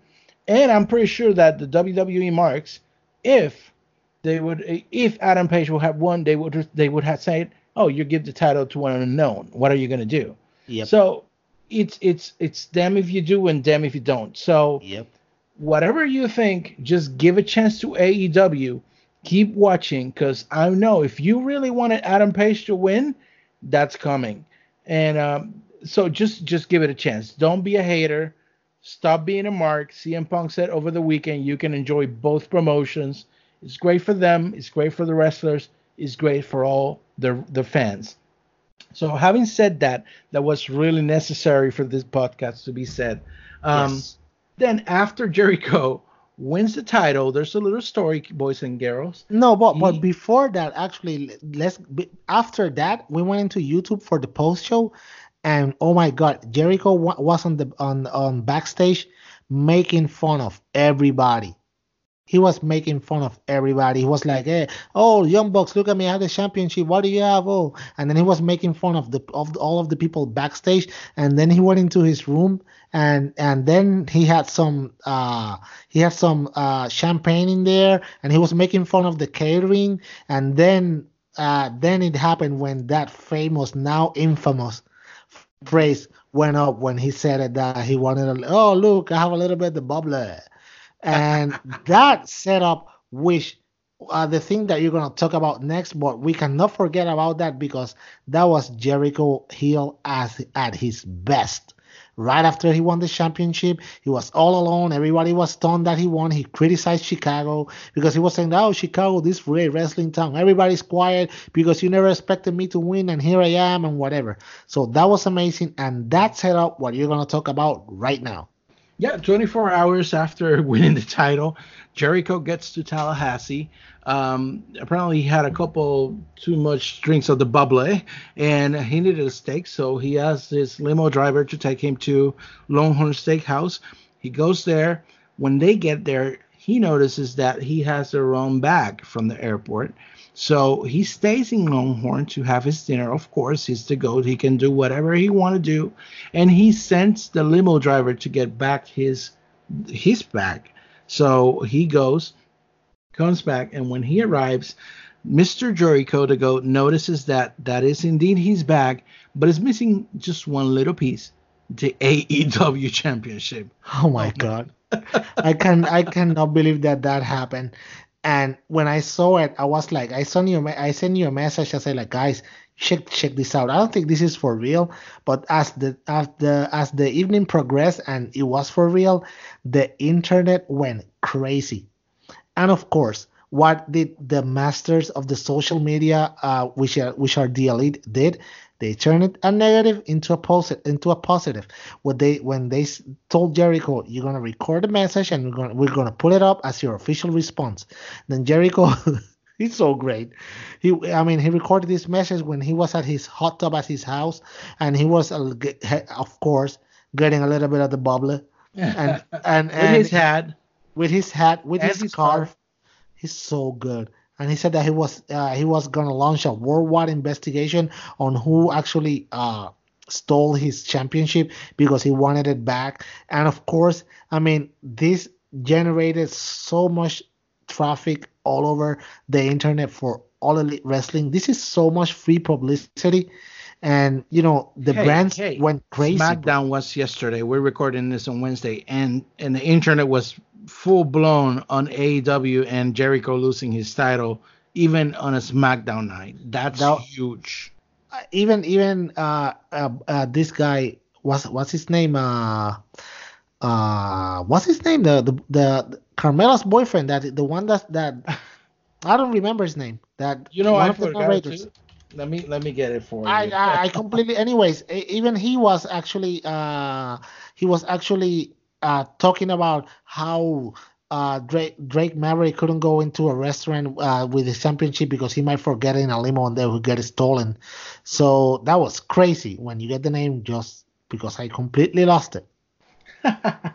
And I'm pretty sure that the WWE marks, if they would, if Adam Page will have won, they would they would have said, "Oh, you give the title to an unknown. What are you gonna do?" Yep. So it's it's it's them if you do and them if you don't. So yep whatever you think, just give a chance to AEW. Keep watching because I know if you really wanted Adam Page to win, that's coming. And um, so just just give it a chance. Don't be a hater. Stop being a mark. CM Punk said over the weekend you can enjoy both promotions. It's great for them. It's great for the wrestlers. It's great for all the the fans. So having said that, that was really necessary for this podcast to be said. Um, yes. Then after Jericho wins the title, there's a little story, boys and girls. No, but he, but before that, actually, let's after that we went into YouTube for the post show, and oh my God, Jericho was on the on on backstage making fun of everybody he was making fun of everybody. He was like, "Hey, oh, Young Bucks, look at me! I have the championship. What do you have? Oh!" And then he was making fun of the of the, all of the people backstage. And then he went into his room, and and then he had some uh he had some uh champagne in there, and he was making fun of the catering. And then uh then it happened when that famous now infamous phrase went up when he said that he wanted. A, oh, look, I have a little bit of the bubbler and that setup, which uh, the thing that you're gonna talk about next, but we cannot forget about that because that was Jericho heel as at his best. Right after he won the championship, he was all alone. Everybody was stunned that he won. He criticized Chicago because he was saying, "Oh, Chicago, this great wrestling town. Everybody's quiet because you never expected me to win, and here I am, and whatever." So that was amazing, and that set up what you're gonna talk about right now. Yeah, 24 hours after winning the title, Jericho gets to Tallahassee. Um, apparently, he had a couple too much drinks of the bubbly, and he needed a steak, so he asked his limo driver to take him to Longhorn Steakhouse. He goes there. When they get there, he notices that he has the wrong bag from the airport. So he stays in Longhorn to have his dinner. Of course, he's the goat. He can do whatever he want to do, and he sends the limo driver to get back his his bag. So he goes, comes back, and when he arrives, Mr. Jericho, the goat, notices that that is indeed his bag, but is missing just one little piece: the AEW Championship. Oh my God. I can I cannot believe that that happened. And when I saw it, I was like, I sent you, I sent you a message. I said, like, guys, check check this out. I don't think this is for real. But as the as the as the evening progressed and it was for real, the internet went crazy. And of course, what did the masters of the social media, uh, which are which are the elite, did? They turned it a negative into a positive. Into a positive. What they when they told Jericho, "You're gonna record the message and we're gonna we're gonna put it up as your official response." Then Jericho, he's so great. He, I mean, he recorded this message when he was at his hot tub at his house, and he was, uh, of course, getting a little bit of the bubble, and and, and with his hat, with his hat, with his, his scarf. scarf. He's so good and he said that he was uh, he was going to launch a worldwide investigation on who actually uh, stole his championship because he wanted it back. And of course, I mean, this generated so much traffic all over the internet for all elite wrestling. This is so much free publicity. And you know the hey, brands hey, went crazy. SmackDown was yesterday. We're recording this on Wednesday, and and the internet was full blown on AEW and Jericho losing his title, even on a SmackDown night. That's now, huge. Uh, even even uh, uh, uh, this guy was what's his name? Uh, uh, what's his name? The the the Carmella's boyfriend. That the one that that I don't remember his name. That you know one I forgot to. Let me let me get it for I, you. I, I completely. Anyways, even he was actually uh he was actually uh, talking about how uh, Drake, Drake Maverick couldn't go into a restaurant uh, with his championship because he might forget in a limo and they would get stolen. So that was crazy when you get the name just because I completely lost it.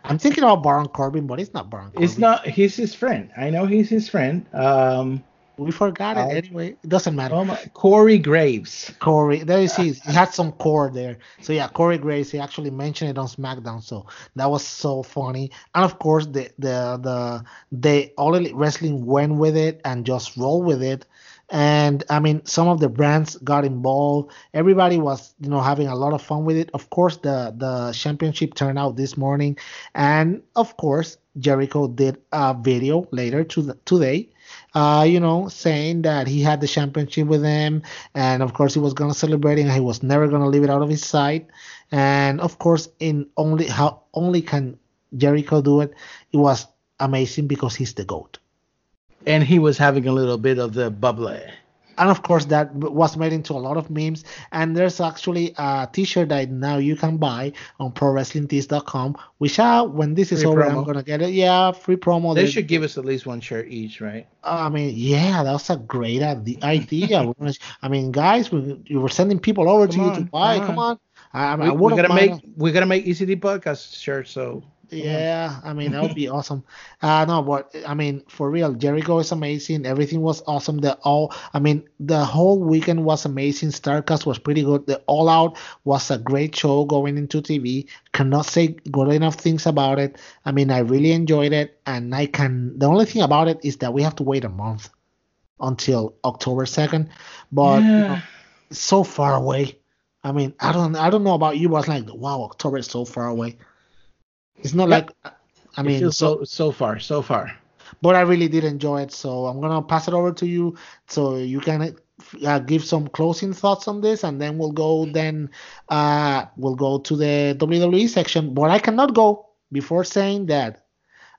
I'm thinking about Baron Corbin, but it's not Baron Corbin. It's not. He's his friend. I know he's his friend. Um, we forgot it anyway. It doesn't matter. Oh my, Corey Graves. Corey, there you see, he had some core there. So yeah, Corey Graves. He actually mentioned it on SmackDown. So that was so funny. And of course, the the the they all wrestling went with it and just roll with it. And I mean, some of the brands got involved. Everybody was, you know, having a lot of fun with it. Of course, the the championship turned out this morning, and of course, Jericho did a video later to the, today uh, you know, saying that he had the championship with him, and of course he was gonna celebrate it, and he was never gonna leave it out of his sight. And of course, in only how only can Jericho do it, it was amazing because he's the goat. And he was having a little bit of the bubble and of course that was made into a lot of memes. And there's actually a t-shirt that now you can buy on prowrestlingtees.com which uh, when this is free over promo. i'm gonna get it. Yeah free promo. They, they should give us at least one shirt each right? I mean yeah that's a great idea. I mean guys we, we were sending people over come to on, you to buy. come on, come on. I, we, are gonna make we're gonna make ECD podcast shirts so yeah, I mean that would be awesome. Uh no, but I mean for real, Jericho is amazing. Everything was awesome. The all I mean the whole weekend was amazing. Starcast was pretty good. The All Out was a great show going into TV. Cannot say good enough things about it. I mean I really enjoyed it, and I can. The only thing about it is that we have to wait a month until October second, but yeah. you know, so far away. I mean I don't I don't know about you, but it's like wow October is so far away. It's not like I mean so so far so far. But I really did enjoy it, so I'm gonna pass it over to you so you can uh, give some closing thoughts on this, and then we'll go then uh, we'll go to the WWE section. But I cannot go before saying that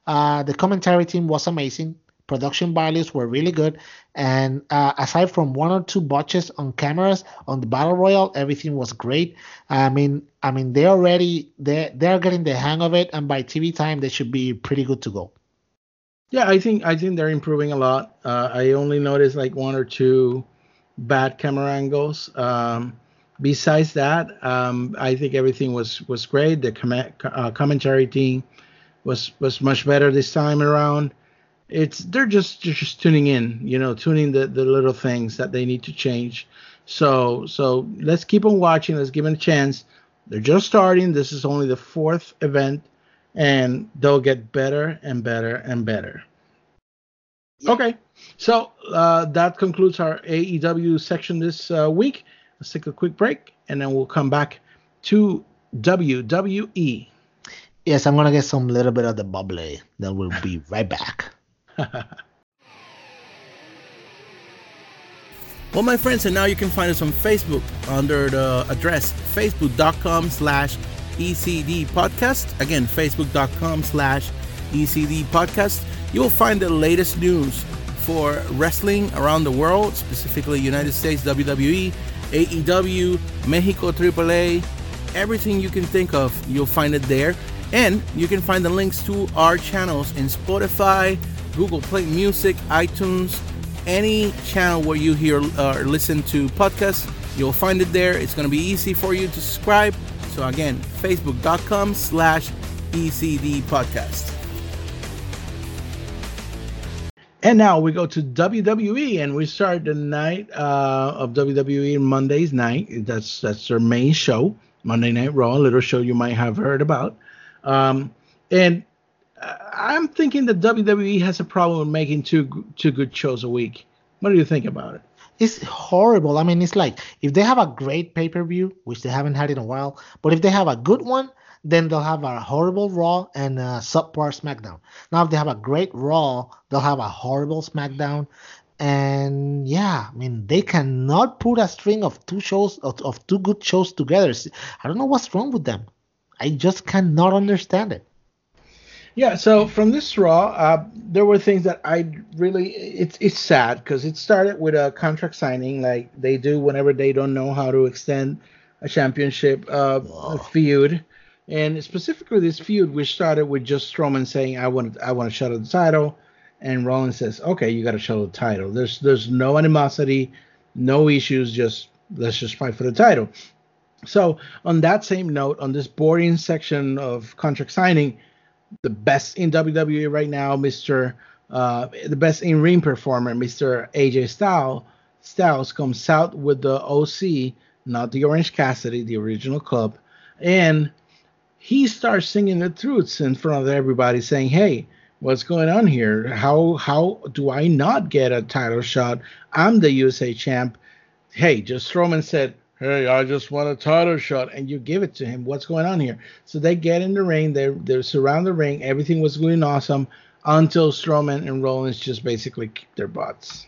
uh, the commentary team was amazing. Production values were really good, and uh, aside from one or two botches on cameras on the battle royal, everything was great. I mean, I mean they already they they're getting the hang of it, and by TV time they should be pretty good to go. Yeah, I think I think they're improving a lot. Uh, I only noticed like one or two bad camera angles. Um, besides that, um, I think everything was was great. The com- uh, commentary team was was much better this time around it's they're just just tuning in, you know, tuning the the little things that they need to change. So so let's keep on watching. Let's give them a chance. They're just starting. This is only the fourth event, and they'll get better and better and better. Okay, so uh, that concludes our AEW section this uh, week. Let's take a quick break, and then we'll come back to WWE. Yes, I'm gonna get some little bit of the bubbly. Then we'll be right back. well, my friends, and now you can find us on Facebook under the address facebook.com slash ECD podcast. Again, facebook.com slash ECD podcast. You will find the latest news for wrestling around the world, specifically United States WWE, AEW, Mexico AAA, everything you can think of, you'll find it there. And you can find the links to our channels in Spotify, Google Play Music, iTunes, any channel where you hear or listen to podcasts. You'll find it there. It's going to be easy for you to subscribe. So again, facebook.com slash ECD podcast. And now we go to WWE, and we start the night uh, of WWE Monday's night. That's that's their main show, Monday Night Raw, little show you might have heard about. Um, and I'm thinking that WWE has a problem with making two two good shows a week. What do you think about it? It's horrible. I mean, it's like if they have a great pay per view, which they haven't had in a while, but if they have a good one, then they'll have a horrible Raw and a subpar SmackDown. Now, if they have a great Raw, they'll have a horrible SmackDown. And yeah, I mean, they cannot put a string of two shows of, of two good shows together. I don't know what's wrong with them. I just cannot understand it. Yeah, so from this Raw, uh, there were things that I really it's it's sad because it started with a contract signing like they do whenever they don't know how to extend a championship uh, feud, and specifically this feud, which started with just Strowman saying, "I want to I want to shut the title," and Rollins says, "Okay, you got to shut the title." There's there's no animosity, no issues, just let's just fight for the title. So on that same note, on this boring section of contract signing, the best in WWE right now, Mister, uh, the best in ring performer, Mister AJ Styles, Styles comes out with the OC, not the Orange Cassidy, the original club, and he starts singing the truths in front of everybody, saying, "Hey, what's going on here? How how do I not get a title shot? I'm the USA champ." Hey, just Roman said, "Hey, I just want a title shot," and you give it to him. What's going on here? So they get in the ring. They they surround the ring. Everything was going awesome until Strowman and Rollins just basically kicked their butts.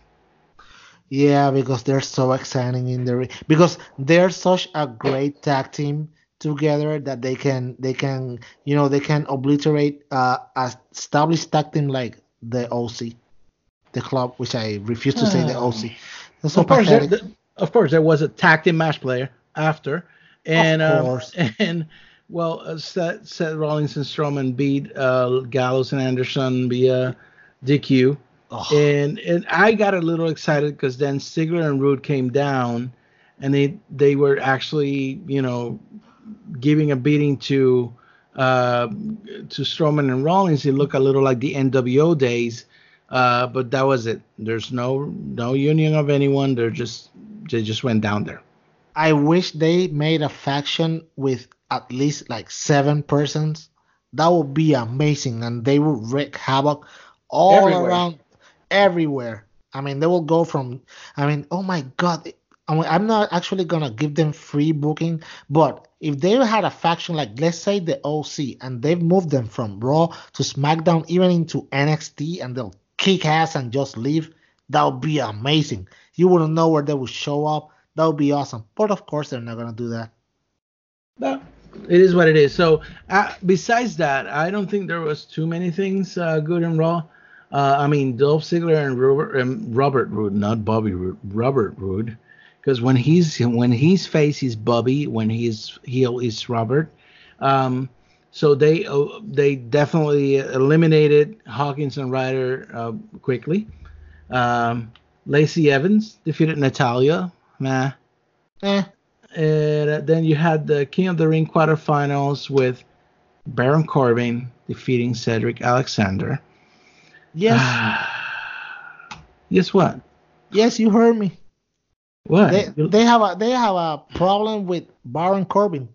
Yeah, because they're so exciting in the ring. Because they're such a great tag team together that they can they can you know they can obliterate uh, a established tag team like the OC, the club, which I refuse to say the OC. That's So course, there, of course, there was a tag team match player after, and um, and well, uh, Seth, Seth Rollins and Strowman beat uh, Gallows and Anderson via DQ. Oh. And and I got a little excited because then Ziggler and Roode came down, and they they were actually you know giving a beating to uh, to Strowman and Rollins, it looked a little like the NWO days. Uh, but that was it. There's no no union of anyone. They're just they just went down there. I wish they made a faction with at least like seven persons. That would be amazing, and they would wreak havoc all everywhere. around, everywhere. I mean, they will go from. I mean, oh my God! I mean, I'm not actually gonna give them free booking, but if they had a faction like let's say the OC and they've moved them from Raw to SmackDown even into NXT and they'll kick ass and just leave, that would be amazing. You wouldn't know where they would show up. That would be awesome. But of course they're not gonna do that. No, it is what it is. So uh, besides that, I don't think there was too many things uh, good in Raw. Uh, I mean, Dolph Ziggler and Robert, and Robert Roode, not Bobby Roode, Robert Roode because when he's when he's face he's Bobby, when he's heel is Robert. Um, so they uh, they definitely eliminated Hawkins and Ryder uh, quickly. Um, Lacey Evans defeated Natalya. Nah. Eh. And uh, then you had the King of the Ring quarterfinals with Baron Corbin defeating Cedric Alexander. Yes. Guess what? Yes, you heard me. What? They, they have a they have a problem with Baron Corbin.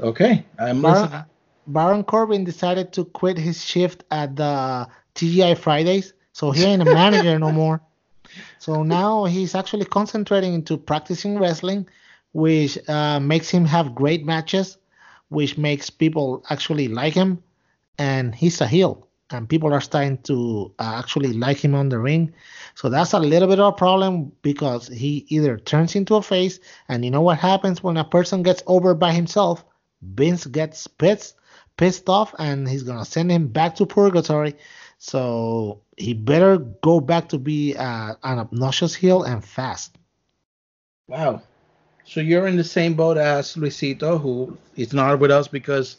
Okay, I'm Baron, listening. Baron Corbin decided to quit his shift at the TGI Fridays, so he ain't a manager no more. So now he's actually concentrating into practicing wrestling, which uh, makes him have great matches, which makes people actually like him, and he's a heel, and people are starting to uh, actually like him on the ring. So that's a little bit of a problem because he either turns into a face, and you know what happens when a person gets over by himself? Vince gets pissed, pissed off, and he's gonna send him back to purgatory. So he better go back to be uh, an obnoxious heel and fast. Wow. So you're in the same boat as Luisito, who is not with us because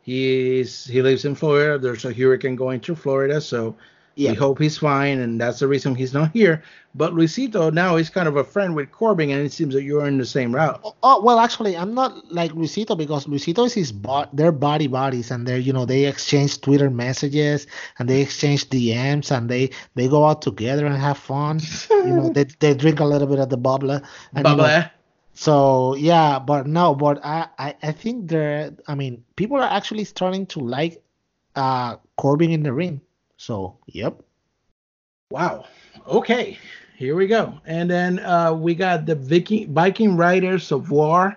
he's he lives in Florida. There's a hurricane going through Florida, so Yeah. we hope he's fine, and that's the reason he's not here. But Luisito now is kind of a friend with Corbin, and it seems that you're in the same route. Oh, oh, well, actually, I'm not like Luisito because Luisito is his bo- they're body bodies, and they're you know they exchange Twitter messages and they exchange DMs and they they go out together and have fun. you know, they they drink a little bit of the bubbler. And, you know, So yeah, but no, but I, I I think there. I mean, people are actually starting to like uh Corbin in the ring. So yep. Wow. Okay. Here we go. And then uh, we got the Viking Viking Raiders of War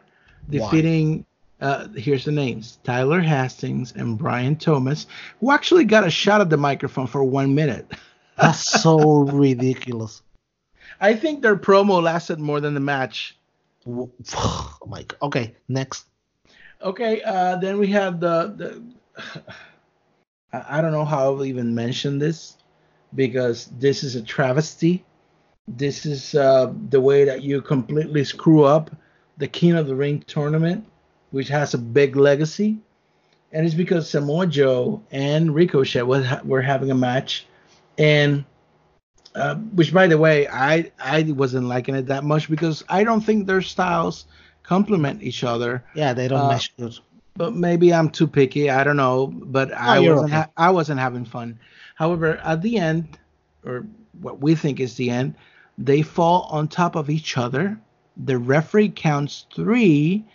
defeating. Uh, here's the names: Tyler Hastings and Brian Thomas, who actually got a shot at the microphone for one minute. That's so ridiculous. I think their promo lasted more than the match. Oh my god. Okay, next. Okay. Uh, then we have the the. I I don't know how I'll even mention this because this is a travesty. This is uh, the way that you completely screw up the King of the Ring tournament, which has a big legacy. And it's because Samoa Joe and Ricochet was, were having a match, and uh, which, by the way, I I wasn't liking it that much because I don't think their styles complement each other Yeah, they don't Uh, mesh good. But maybe I'm too picky. I don't know, but I wasn't. okay. Ha- I wasn't having fun. However, at the end, or what we think is the end, they fall on top of each other. The referee counts three,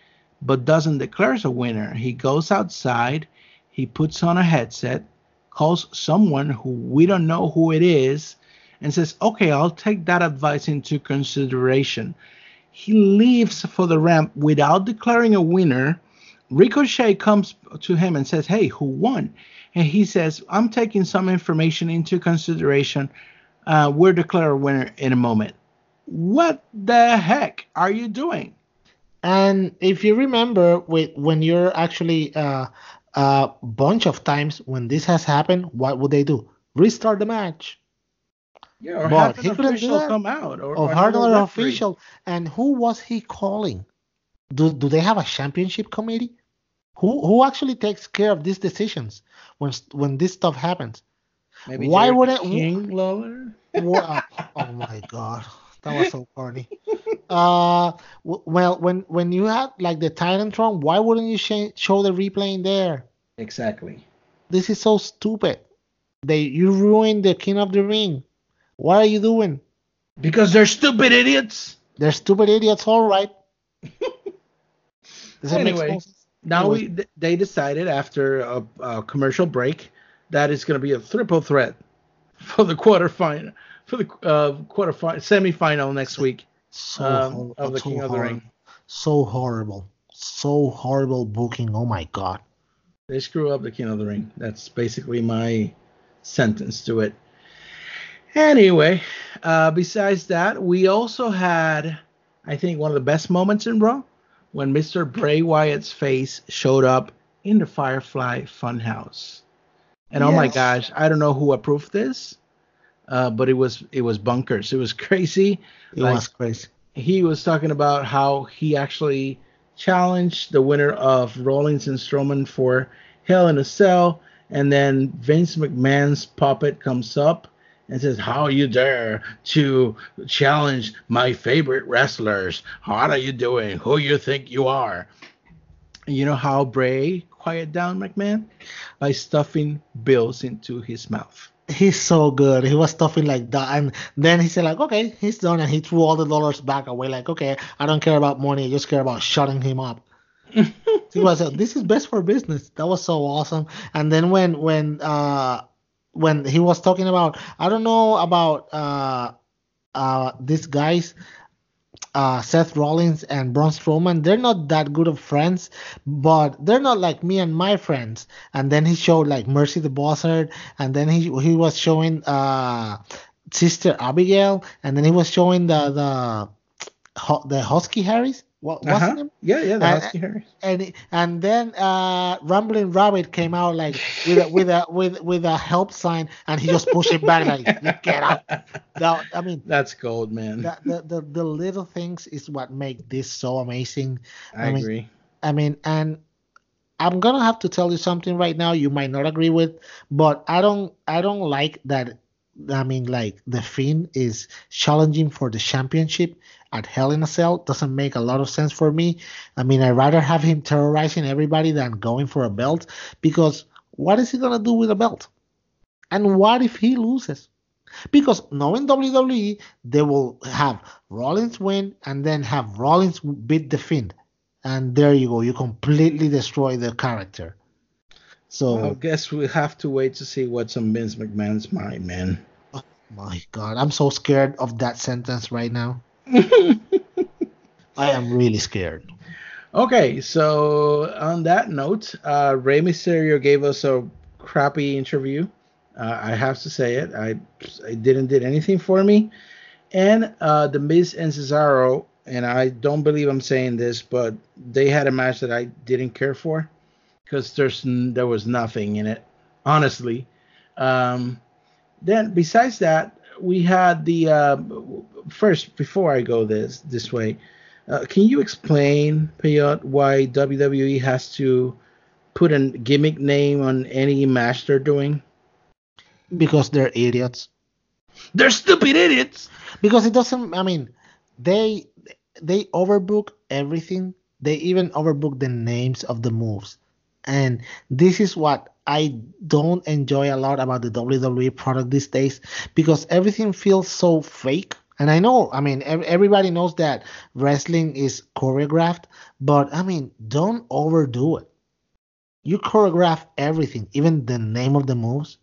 but doesn't declare a winner. He goes outside. He puts on a headset, calls someone who we don't know who it is, and says, "Okay, I'll take that advice into consideration." He leaves for the ramp without declaring a winner. Ricochet comes to him and says, Hey, who won? And he says, I'm taking some information into consideration. Uh, we'll declare a winner in a moment. What the heck are you doing? And if you remember, with when you're actually uh, a bunch of times when this has happened, what would they do? Restart the match. Yeah, or But have he an official come out. Or, Or or have a hardly official. And who was he calling? Do do they have a championship committee? Who who actually takes care of these decisions when when this stuff happens? Maybe Why Jerry wouldn't- King Lawler? Wha- oh my god, that was so corny. Uh, w- well, when when you had like the Titantron, why wouldn't you sh- show the replay in there? Exactly. This is so stupid. They you ruined the King of the Ring. What are you doing? Because they're stupid idiots. They're stupid idiots, all right. Does that make Anyway, sense? Now we they decided after a, a commercial break that it's going to be a triple threat for the quarterfinal for the uh, quarterfinal semifinal next week So um, hor- of the so King of the. Ring. So horrible. So horrible booking. Oh my god. They screw up the King of the Ring. That's basically my sentence to it. Anyway, uh, besides that, we also had, I think, one of the best moments in Raw when Mr. Bray Wyatt's face showed up in the Firefly Funhouse. And oh my gosh, I don't know who approved this, uh, but it was it was bunkers. It was crazy. It Like, was crazy. he was talking about how he actually challenged the winner of Rollins and Strowman for Hell in a Cell, and then Vince McMahon's puppet comes up and says, "How you dare to challenge my favorite wrestlers? What are you doing? Who you think you are?" You know how Bray quiet down McMahon by stuffing bills into his mouth. He's so good. He was stuffing like that, and then he said like, okay, he's done, and he threw all the dollars back away. Like, okay, I don't care about money. I just care about shutting him up. he was like, this is best for business. That was so awesome. And then when when uh when he was talking about, I don't know about uh uh these guys. Uh, Seth Rollins and Braun Strowman, they're not that good of friends, but they're not like me and my friends. And then he showed like Mercy the Buzzard, and then he he was showing uh Sister Abigail, and then he was showing the the the Husky Harris. What Uh-huh. him? Yeah, yeah, the And- Husky Harris. and and then uh Ramblin' Rabbit came out like with a, with a with with a help sign and he just pushed it back like get out. That, I mean That's gold, man. the, the the the little things is what make this so amazing. I, I mean, agree. I mean and I'm gonna have to tell you something right now you might not agree with, but I don't I don't like that I mean like the Fiend is challenging for the championship at Hell in a Cell doesn't make a lot of sense for me. I mean I'd rather have him terrorizing everybody than going for a belt because what is he gonna do with a belt? And what if he loses? Because knowing WWE, they will have Rollins win and then have Rollins beat the Fiend. And there you go. You completely destroy the character. So, I guess we have to wait to see what's on Vince McMahon's mind, man. Oh my God, I'm so scared of that sentence right now. I am really scared. Okay, so on that note, uh, Rey Mysterio gave us a crappy interview. Uh, I have to say it. I I didn't did anything for me. And uh, the Miz and Cesaro, and I don't believe I'm saying this, but they had a match that I didn't care for because there's there was nothing in it, honestly. Um, then besides that, we had the uh, first before I go this this way. Uh, can you explain, Pellot, why WWE has to put a gimmick name on any match they're doing? Because they're idiots. They're stupid idiots. Because it doesn't. I mean, they they overbook everything. They even overbook the names of the moves, and this is what I don't enjoy a lot about the WWE product these days because everything feels so fake. And I know, I mean, everybody knows that wrestling is choreographed, but I mean, don't overdo it. You choreograph everything, even the name of the moves.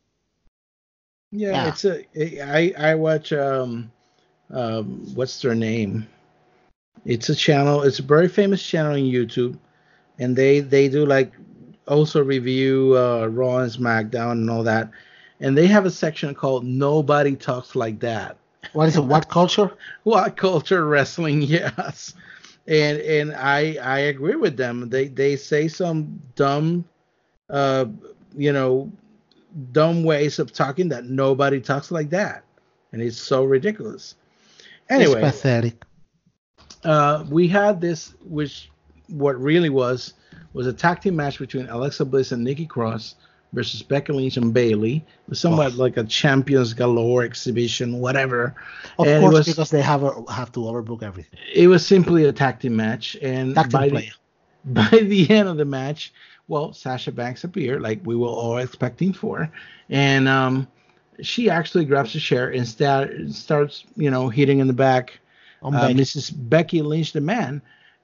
Yeah, Yeah. it's a. I I watch um, um, what's their name? It's a channel. It's a very famous channel on YouTube, and they they do like also review uh, Raw and SmackDown and all that, and they have a section called Nobody Talks Like That. What is it? What culture? what culture wrestling yes and and i i agree with them they they say some dumb uh you know dumb ways of talking that nobody talks like that and it's so ridiculous anyway It's pathetic. uh we had this which what really was was a tag team match between alexa bliss and nikki cross versus becky lynch and bayley it was somewhat like a champions galore exhibition whatever Of and it course, was- because they have a, have to overbook everything. it was simply a tag team match, and Tag by play. the, by the end of the match, well, Sasha Banks appeared like we were all expecting for, and um, she actually grabs a chair and start, starts, you know, hitting in the back, uh, Becky. Mrs. Becky Lynch, the man,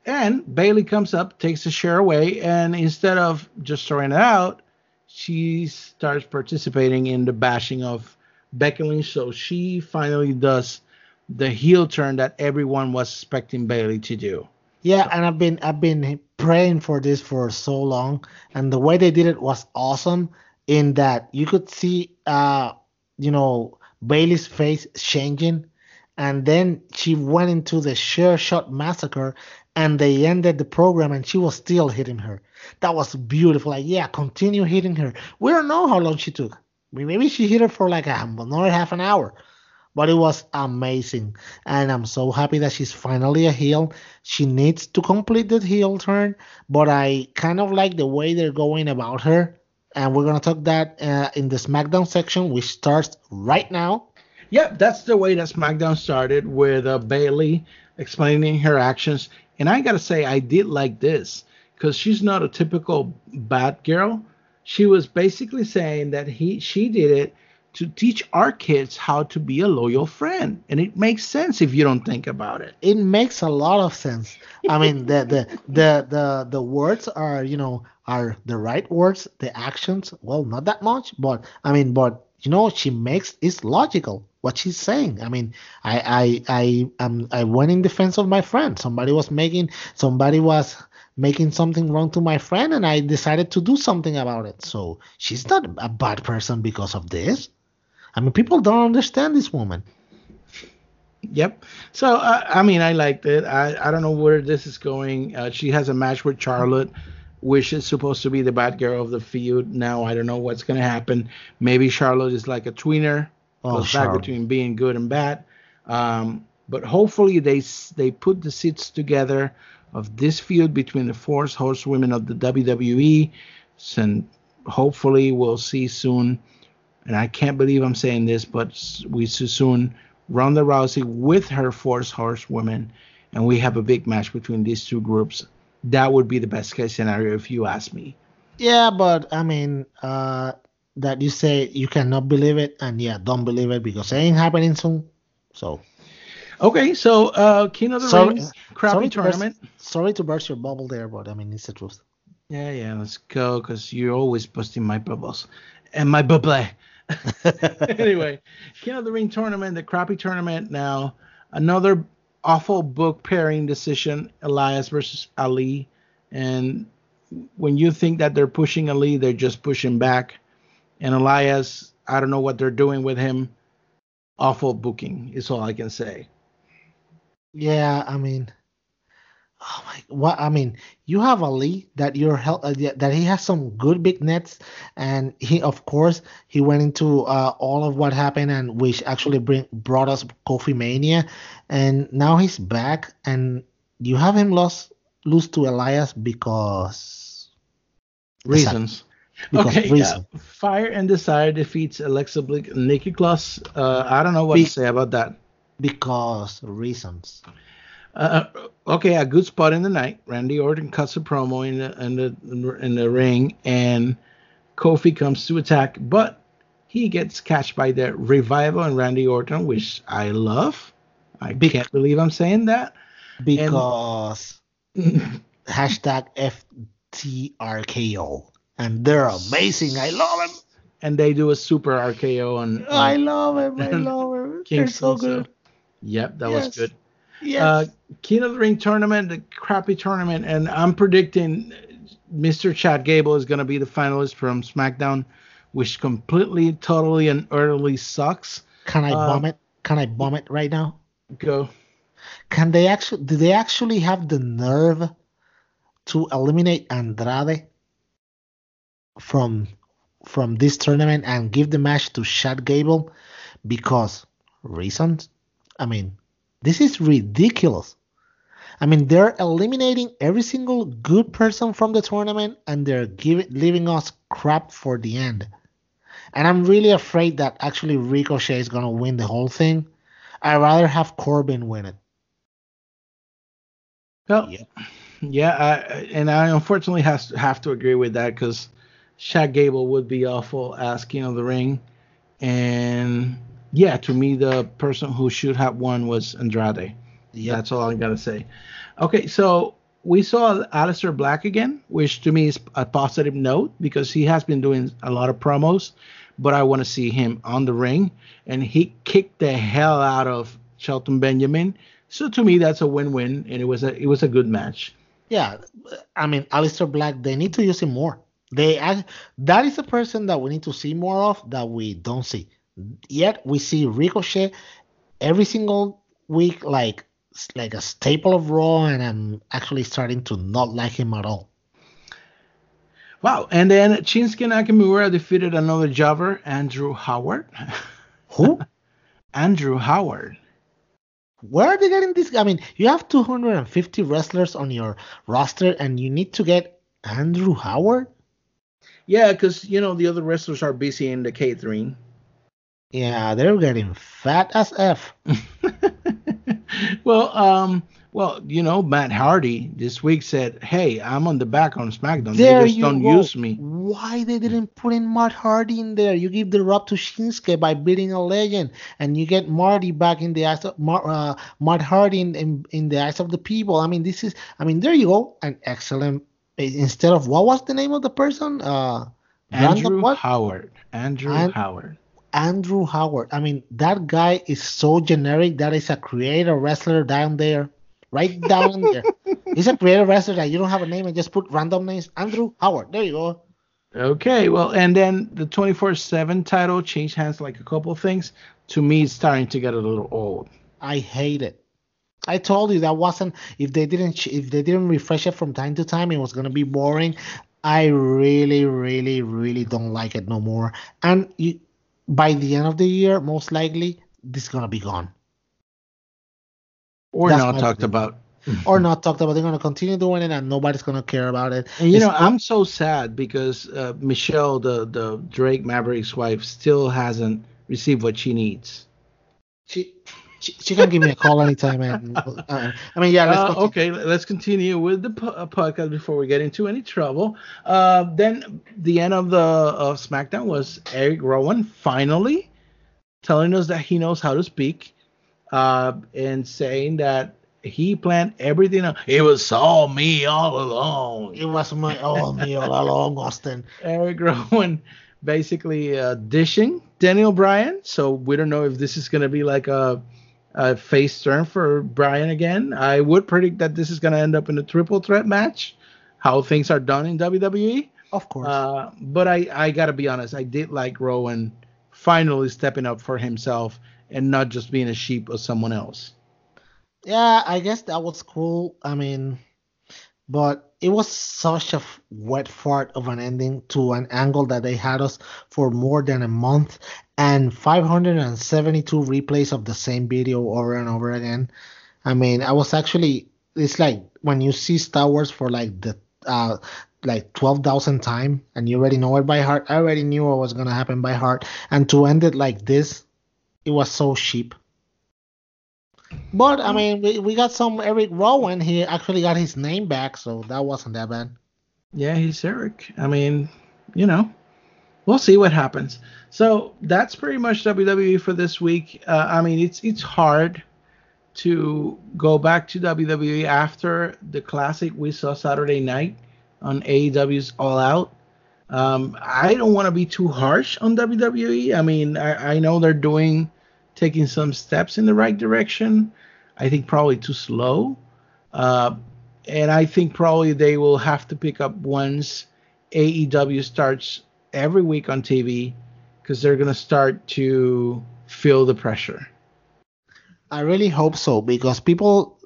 and Bayley comes up, takes the chair away, and instead of just throwing it out, she starts participating in the bashing of Becky Lynch. So she finally does the heel turn that everyone was expecting Bayley to do. Yeah, and I've been I've been praying for this for so long, and the way they did it was awesome. In that you could see, uh, you know, Bayley's face changing, and then she went into the sure shot massacre, and they ended the program, and she was still hitting her. That was beautiful. Like, yeah, continue hitting her. We don't know how long she took. Maybe she hit her for like a, another half an hour but it was amazing and i'm so happy that she's finally a heel she needs to complete the heel turn but i kind of like the way they're going about her and we're going to talk that uh, in the smackdown section which starts right now Yep, that's the way that SmackDown started with uh, Bayley explaining her actions. And I gotta say, I did like this because she's not a typical bad girl. She was basically saying that he she did it to teach our kids how to be a loyal friend, and it makes sense if you don't think about it. it makes a lot of sense i mean the the the the, the words are you know are the right words the actions well not that much but i mean but you know she makes it's logical what she's saying i mean i i i um i went in defense of my friend somebody was making somebody was making something wrong to my friend and i decided to do something about it so she's not a bad person because of this i mean people don't understand this woman Yep. So uh, I mean, I liked it. I I don't know where this is going. Uh, she has a match with Charlotte, which is supposed to be the bad girl of the feud. Now I don't know what's gonna happen. Maybe Charlotte is like a tweener, Oh, goes back between being good and bad. Um, but hopefully they they put the seats together of this feud between the four horsewomen of the WWE, and hopefully we'll see soon. And I can't believe I'm saying this, but we see soon Ronda Rousey with her force horsewomen, and we have a big match between these two groups. That would be the best case scenario if you ask me. Yeah, but I mean, uh, that you say you cannot believe it, and yeah, don't believe it because it ain't happening soon. So Okay, so uh, King of the Sorry- Ring, crappy sorry to burst- tournament. sorry to burst your bubble there, but I mean it's the truth. Yeah, yeah, let's go because you're always busting my bubbles and my bubble. anyway, King of the Ring tournament, the crappy tournament now. Another awful book pairing decision, Elias versus Ali. And when you think that they're pushing Ali, they're just pushing back. And Elias, I don't know what they're doing with him. Awful booking is all I can say. Yeah, I mean, oh my, what I mean, you have Ali that you're hel- uh, that he has some good big nets, and he of course he went into uh, all of what happened and which actually bring brought us Kofi Mania, and now he's back, and you have him lost lose to Elias because Reasons. because okay, reason. yeah. Fire and Desire defeats Alexa Bliss and Nikki Cross. Uh, I don't know what Be- to say about that. because reasons. Uh, okay, a good spot in the night. Randy Orton cuts a promo in the, in the in the ring, and Kofi comes to attack, but he gets catched by the revival and Randy Orton, which I love. I can't believe I'm saying that. Because hashtag FTRKO. And they're amazing. I love them. and they do a super RKO on. on I love him. I love him. They're King so good. Yep, that Yes. was good. Yes. Uh, King of the Ring tournament, the crappy tournament, and I'm predicting Mr. Chad Gable is going to be the finalist from SmackDown, which completely, totally, and utterly sucks. Can I uh, bomb it? Can I bomb it right now? Go. Can they actually? Do they actually have the nerve to eliminate Andrade from from this tournament and give the match to Chad Gable? Because reasons. I mean, this is ridiculous. I mean, they're eliminating every single good person from the tournament and they're giving leaving us crap for the end. And I'm really afraid that actually Ricochet is gonna win the whole thing. I'd rather have Corbin win it. Well, Yeah. yeah, I, and I unfortunately has have to agree with that because Chad Gable would be awful as King of the Ring, and yeah, to me the person who should have won was Andrade. That's all I gotta say. Okay, so we saw Aleister Black again, which to me is a positive note because he has been doing a lot of promos, but I want to see him on the ring, and he kicked the hell out of Shelton Benjamin. So to me, that's a win-win, and it was a it was a good match. Yeah, I mean, Aleister Black, they need to use him more. They that is a person that we need to see more of that we don't see. Yet we see Ricochet every single week, like like a staple of Raw, and I'm actually starting to not like him at all. Wow! And then Shinsuke Nakamura defeated another jobber, Andrew Howard. Who? Andrew Howard. Where are they getting this? I mean, you have 250 wrestlers on your roster, and you need to get Andrew Howard. Yeah, because you know the other wrestlers are busy in the catering. Yeah, they're getting fat as f. well, um, well, you know, Matt Hardy this week said, "Hey, I'm on the back on SmackDown. There they just don't go. use me." Why they didn't put in Matt Hardy in there? You give the rub to Shinsuke by beating a legend, and you get Marty back in the eyes of Mar- uh, Matt Hardy in, in in the eyes of the people. I mean, this is. I mean, there you go. An excellent. Instead of what was the name of the person? Uh, Andrew what? Howard. Andrew And- Howard. Andrew Howard. I mean, that guy is so generic. That is a creator wrestler down there, right down there. He's a creator wrestler that you don't have a name and just put random names. Andrew Howard. There you go. Okay, well, and then the 24/7 title changed hands like a couple of things. To me, it's starting to get a little old. I hate it. I told you that wasn't if they didn't if they didn't refresh it from time to time, it was gonna be boring. I really, really, really don't like it no more. And you, by the end of the year, most likely this is gonna be gone. Or That's not talked about. Or not talked about. They're gonna continue doing it, and nobody's gonna care about it. And you It's know, not- I'm so sad because uh, Michelle, the the Drake Maverick's wife, still hasn't received what she needs. she, she she can give me a call anytime. And uh, I mean, yeah, let's Uh, okay, let's continue with the po- uh, podcast before we get into any trouble. Uh, then the end of the of SmackDown was Eric Rowan finally telling us that he knows how to speak, uh, and saying that he planned everything. out. It was all me all along. It was my oh me all along, Austin. Eric Rowan basically uh, dishing Daniel Bryan. So we don't know if this is going to be like a, a face turn for Bryan again. I would predict that this is going to end up in a triple threat match, how things are done in WWE. Of course. Uh, but I, I got to be honest, I did like Rowan finally stepping up for himself and not just being a sheep of someone else. Yeah, I guess that was cool. I mean, but it was such a wet fart of an ending to an angle that they had us for more than a month and 572 replays of the same video over and over again. I mean, I was actually it's like when you see Star Wars for like the uh like 12,000 time and you already know it by heart. I already knew what was going to happen by heart and to end it like this, it was so cheap. But I mean, we, we got some Eric Rowan. He actually got his name back, so that wasn't that bad. Yeah, he's Eric. I mean, you know, we'll see what happens. So that's pretty much WWE for this week. Uh, I mean, it's it's hard to go back to WWE after the classic we saw Saturday night on AEW's All Out. Um, I don't want to be too harsh on WWE. I mean, I, I know they're doing taking some steps in the right direction. I think probably too slow. Uh, and I think probably they will have to pick up once AEW starts every week on TV because they're going to start to feel the pressure. I really hope so because people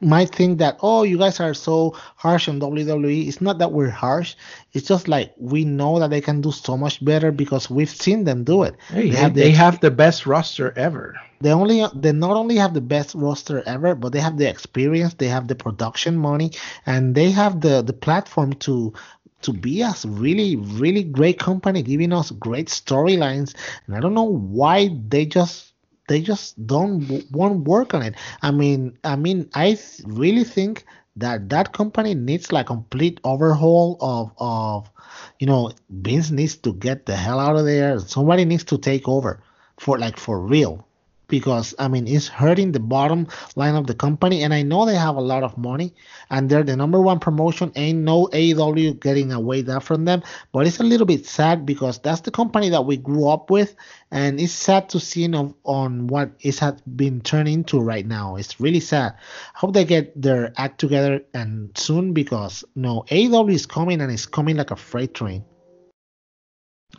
might think that oh, you guys are so harsh on WWE. It's not that we're harsh. It's just like we know that they can do so much better because we've seen them do it. Hey, they, have the they have the best roster ever. they only they not only have the best roster ever, but they have the experience, they have the production money, and they have the the platform to to be a really really great company, giving us great storylines. And I don't know why they just they just don't won't work on it. I mean, I mean, I th- really think that that company needs like complete overhaul of of you know Vince needs to get the hell out of there. Somebody needs to take over for like for real because I mean it's hurting the bottom line of the company and I know they have a lot of money and they're the number one promotion ain't no AEW getting away that from them but it's a little bit sad because that's the company that we grew up with and it's sad to see on, on what it has been turned into right now it's really sad I hope they get their act together and soon because no AEW is coming and it's coming like a freight train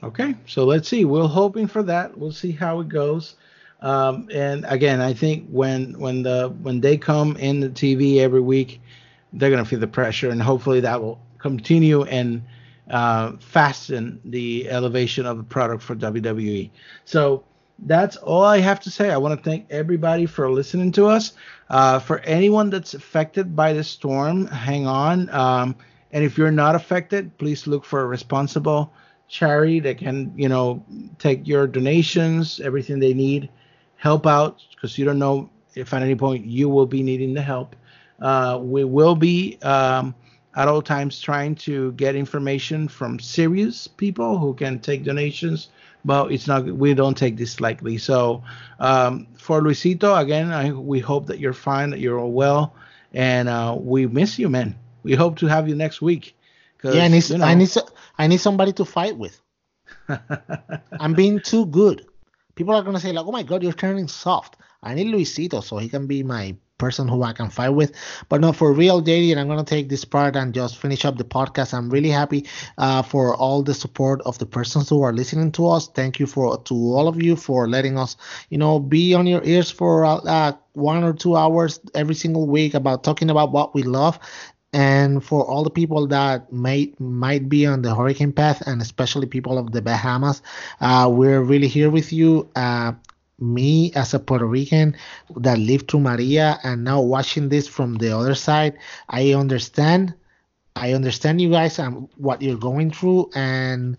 Okay, so let's see. We're hoping for that. We'll see how it goes. Um, and again, I think when when the when they come in the TV every week, they're gonna feel the pressure, and hopefully that will continue and uh, fasten the elevation of the product for WWE. So that's all I have to say. I want to thank everybody for listening to us. Uh, for anyone that's affected by the storm, hang on. Um, and if you're not affected, please look for a responsible charity that can, you know, take your donations, everything they need, help out because you don't know if at any point you will be needing the help. Uh, we will be um, at all times trying to get information from serious people who can take donations, but it's not. We don't take this lightly. So um, for Luisito, again, I, we hope that you're fine, that you're all well, and uh, we miss you, man. We hope to have you next week. yeah I need, you know- I need I need somebody to fight with I'm being too good. People are gonna say like, "Oh my God, you're turning soft." I need Luisito so he can be my person who I can fight with. But no, for real, JD, and I'm gonna take this part and just finish up the podcast. I'm really happy uh, for all the support of the persons who are listening to us. Thank you for to all of you for letting us, you know, be on your ears for uh, one or two hours every single week about talking about what we love and for all the people that might might be on the hurricane path and especially people of the bahamas uh, we're really here with you uh, me as a Puerto Rican that lived through Maria and now watching this from the other side, I understand. I understand you guys and what you're going through, and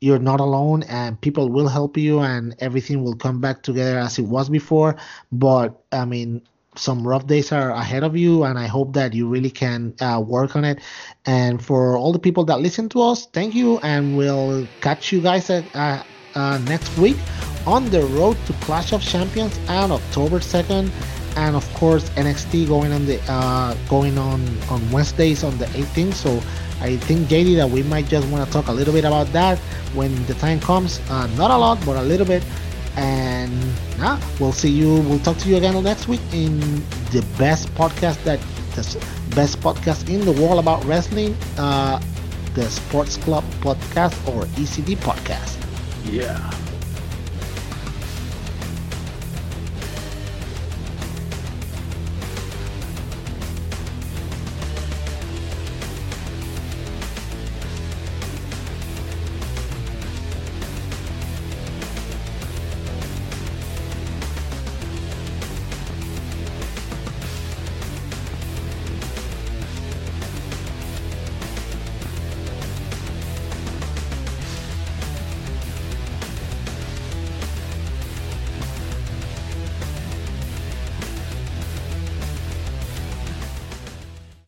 you're not alone, and people will help you, and everything will come back together as it was before. But I mean, some rough days are ahead of you, and I hope that you really can uh, work on it. And for all the people that listen to us, thank you, and we'll catch you guys at, uh, uh, next week on the road to Clash of Champions on October 2nd and of course NXT going on the uh, going on on Wednesdays on the 18th so I think JD that we might just want to talk a little bit about that when the time comes. Uh, not a lot but a little bit and we'll see you we'll talk to you again next week in the best podcast that the best podcast in the world about wrestling uh, the Sports Club podcast or ECD podcast. Yeah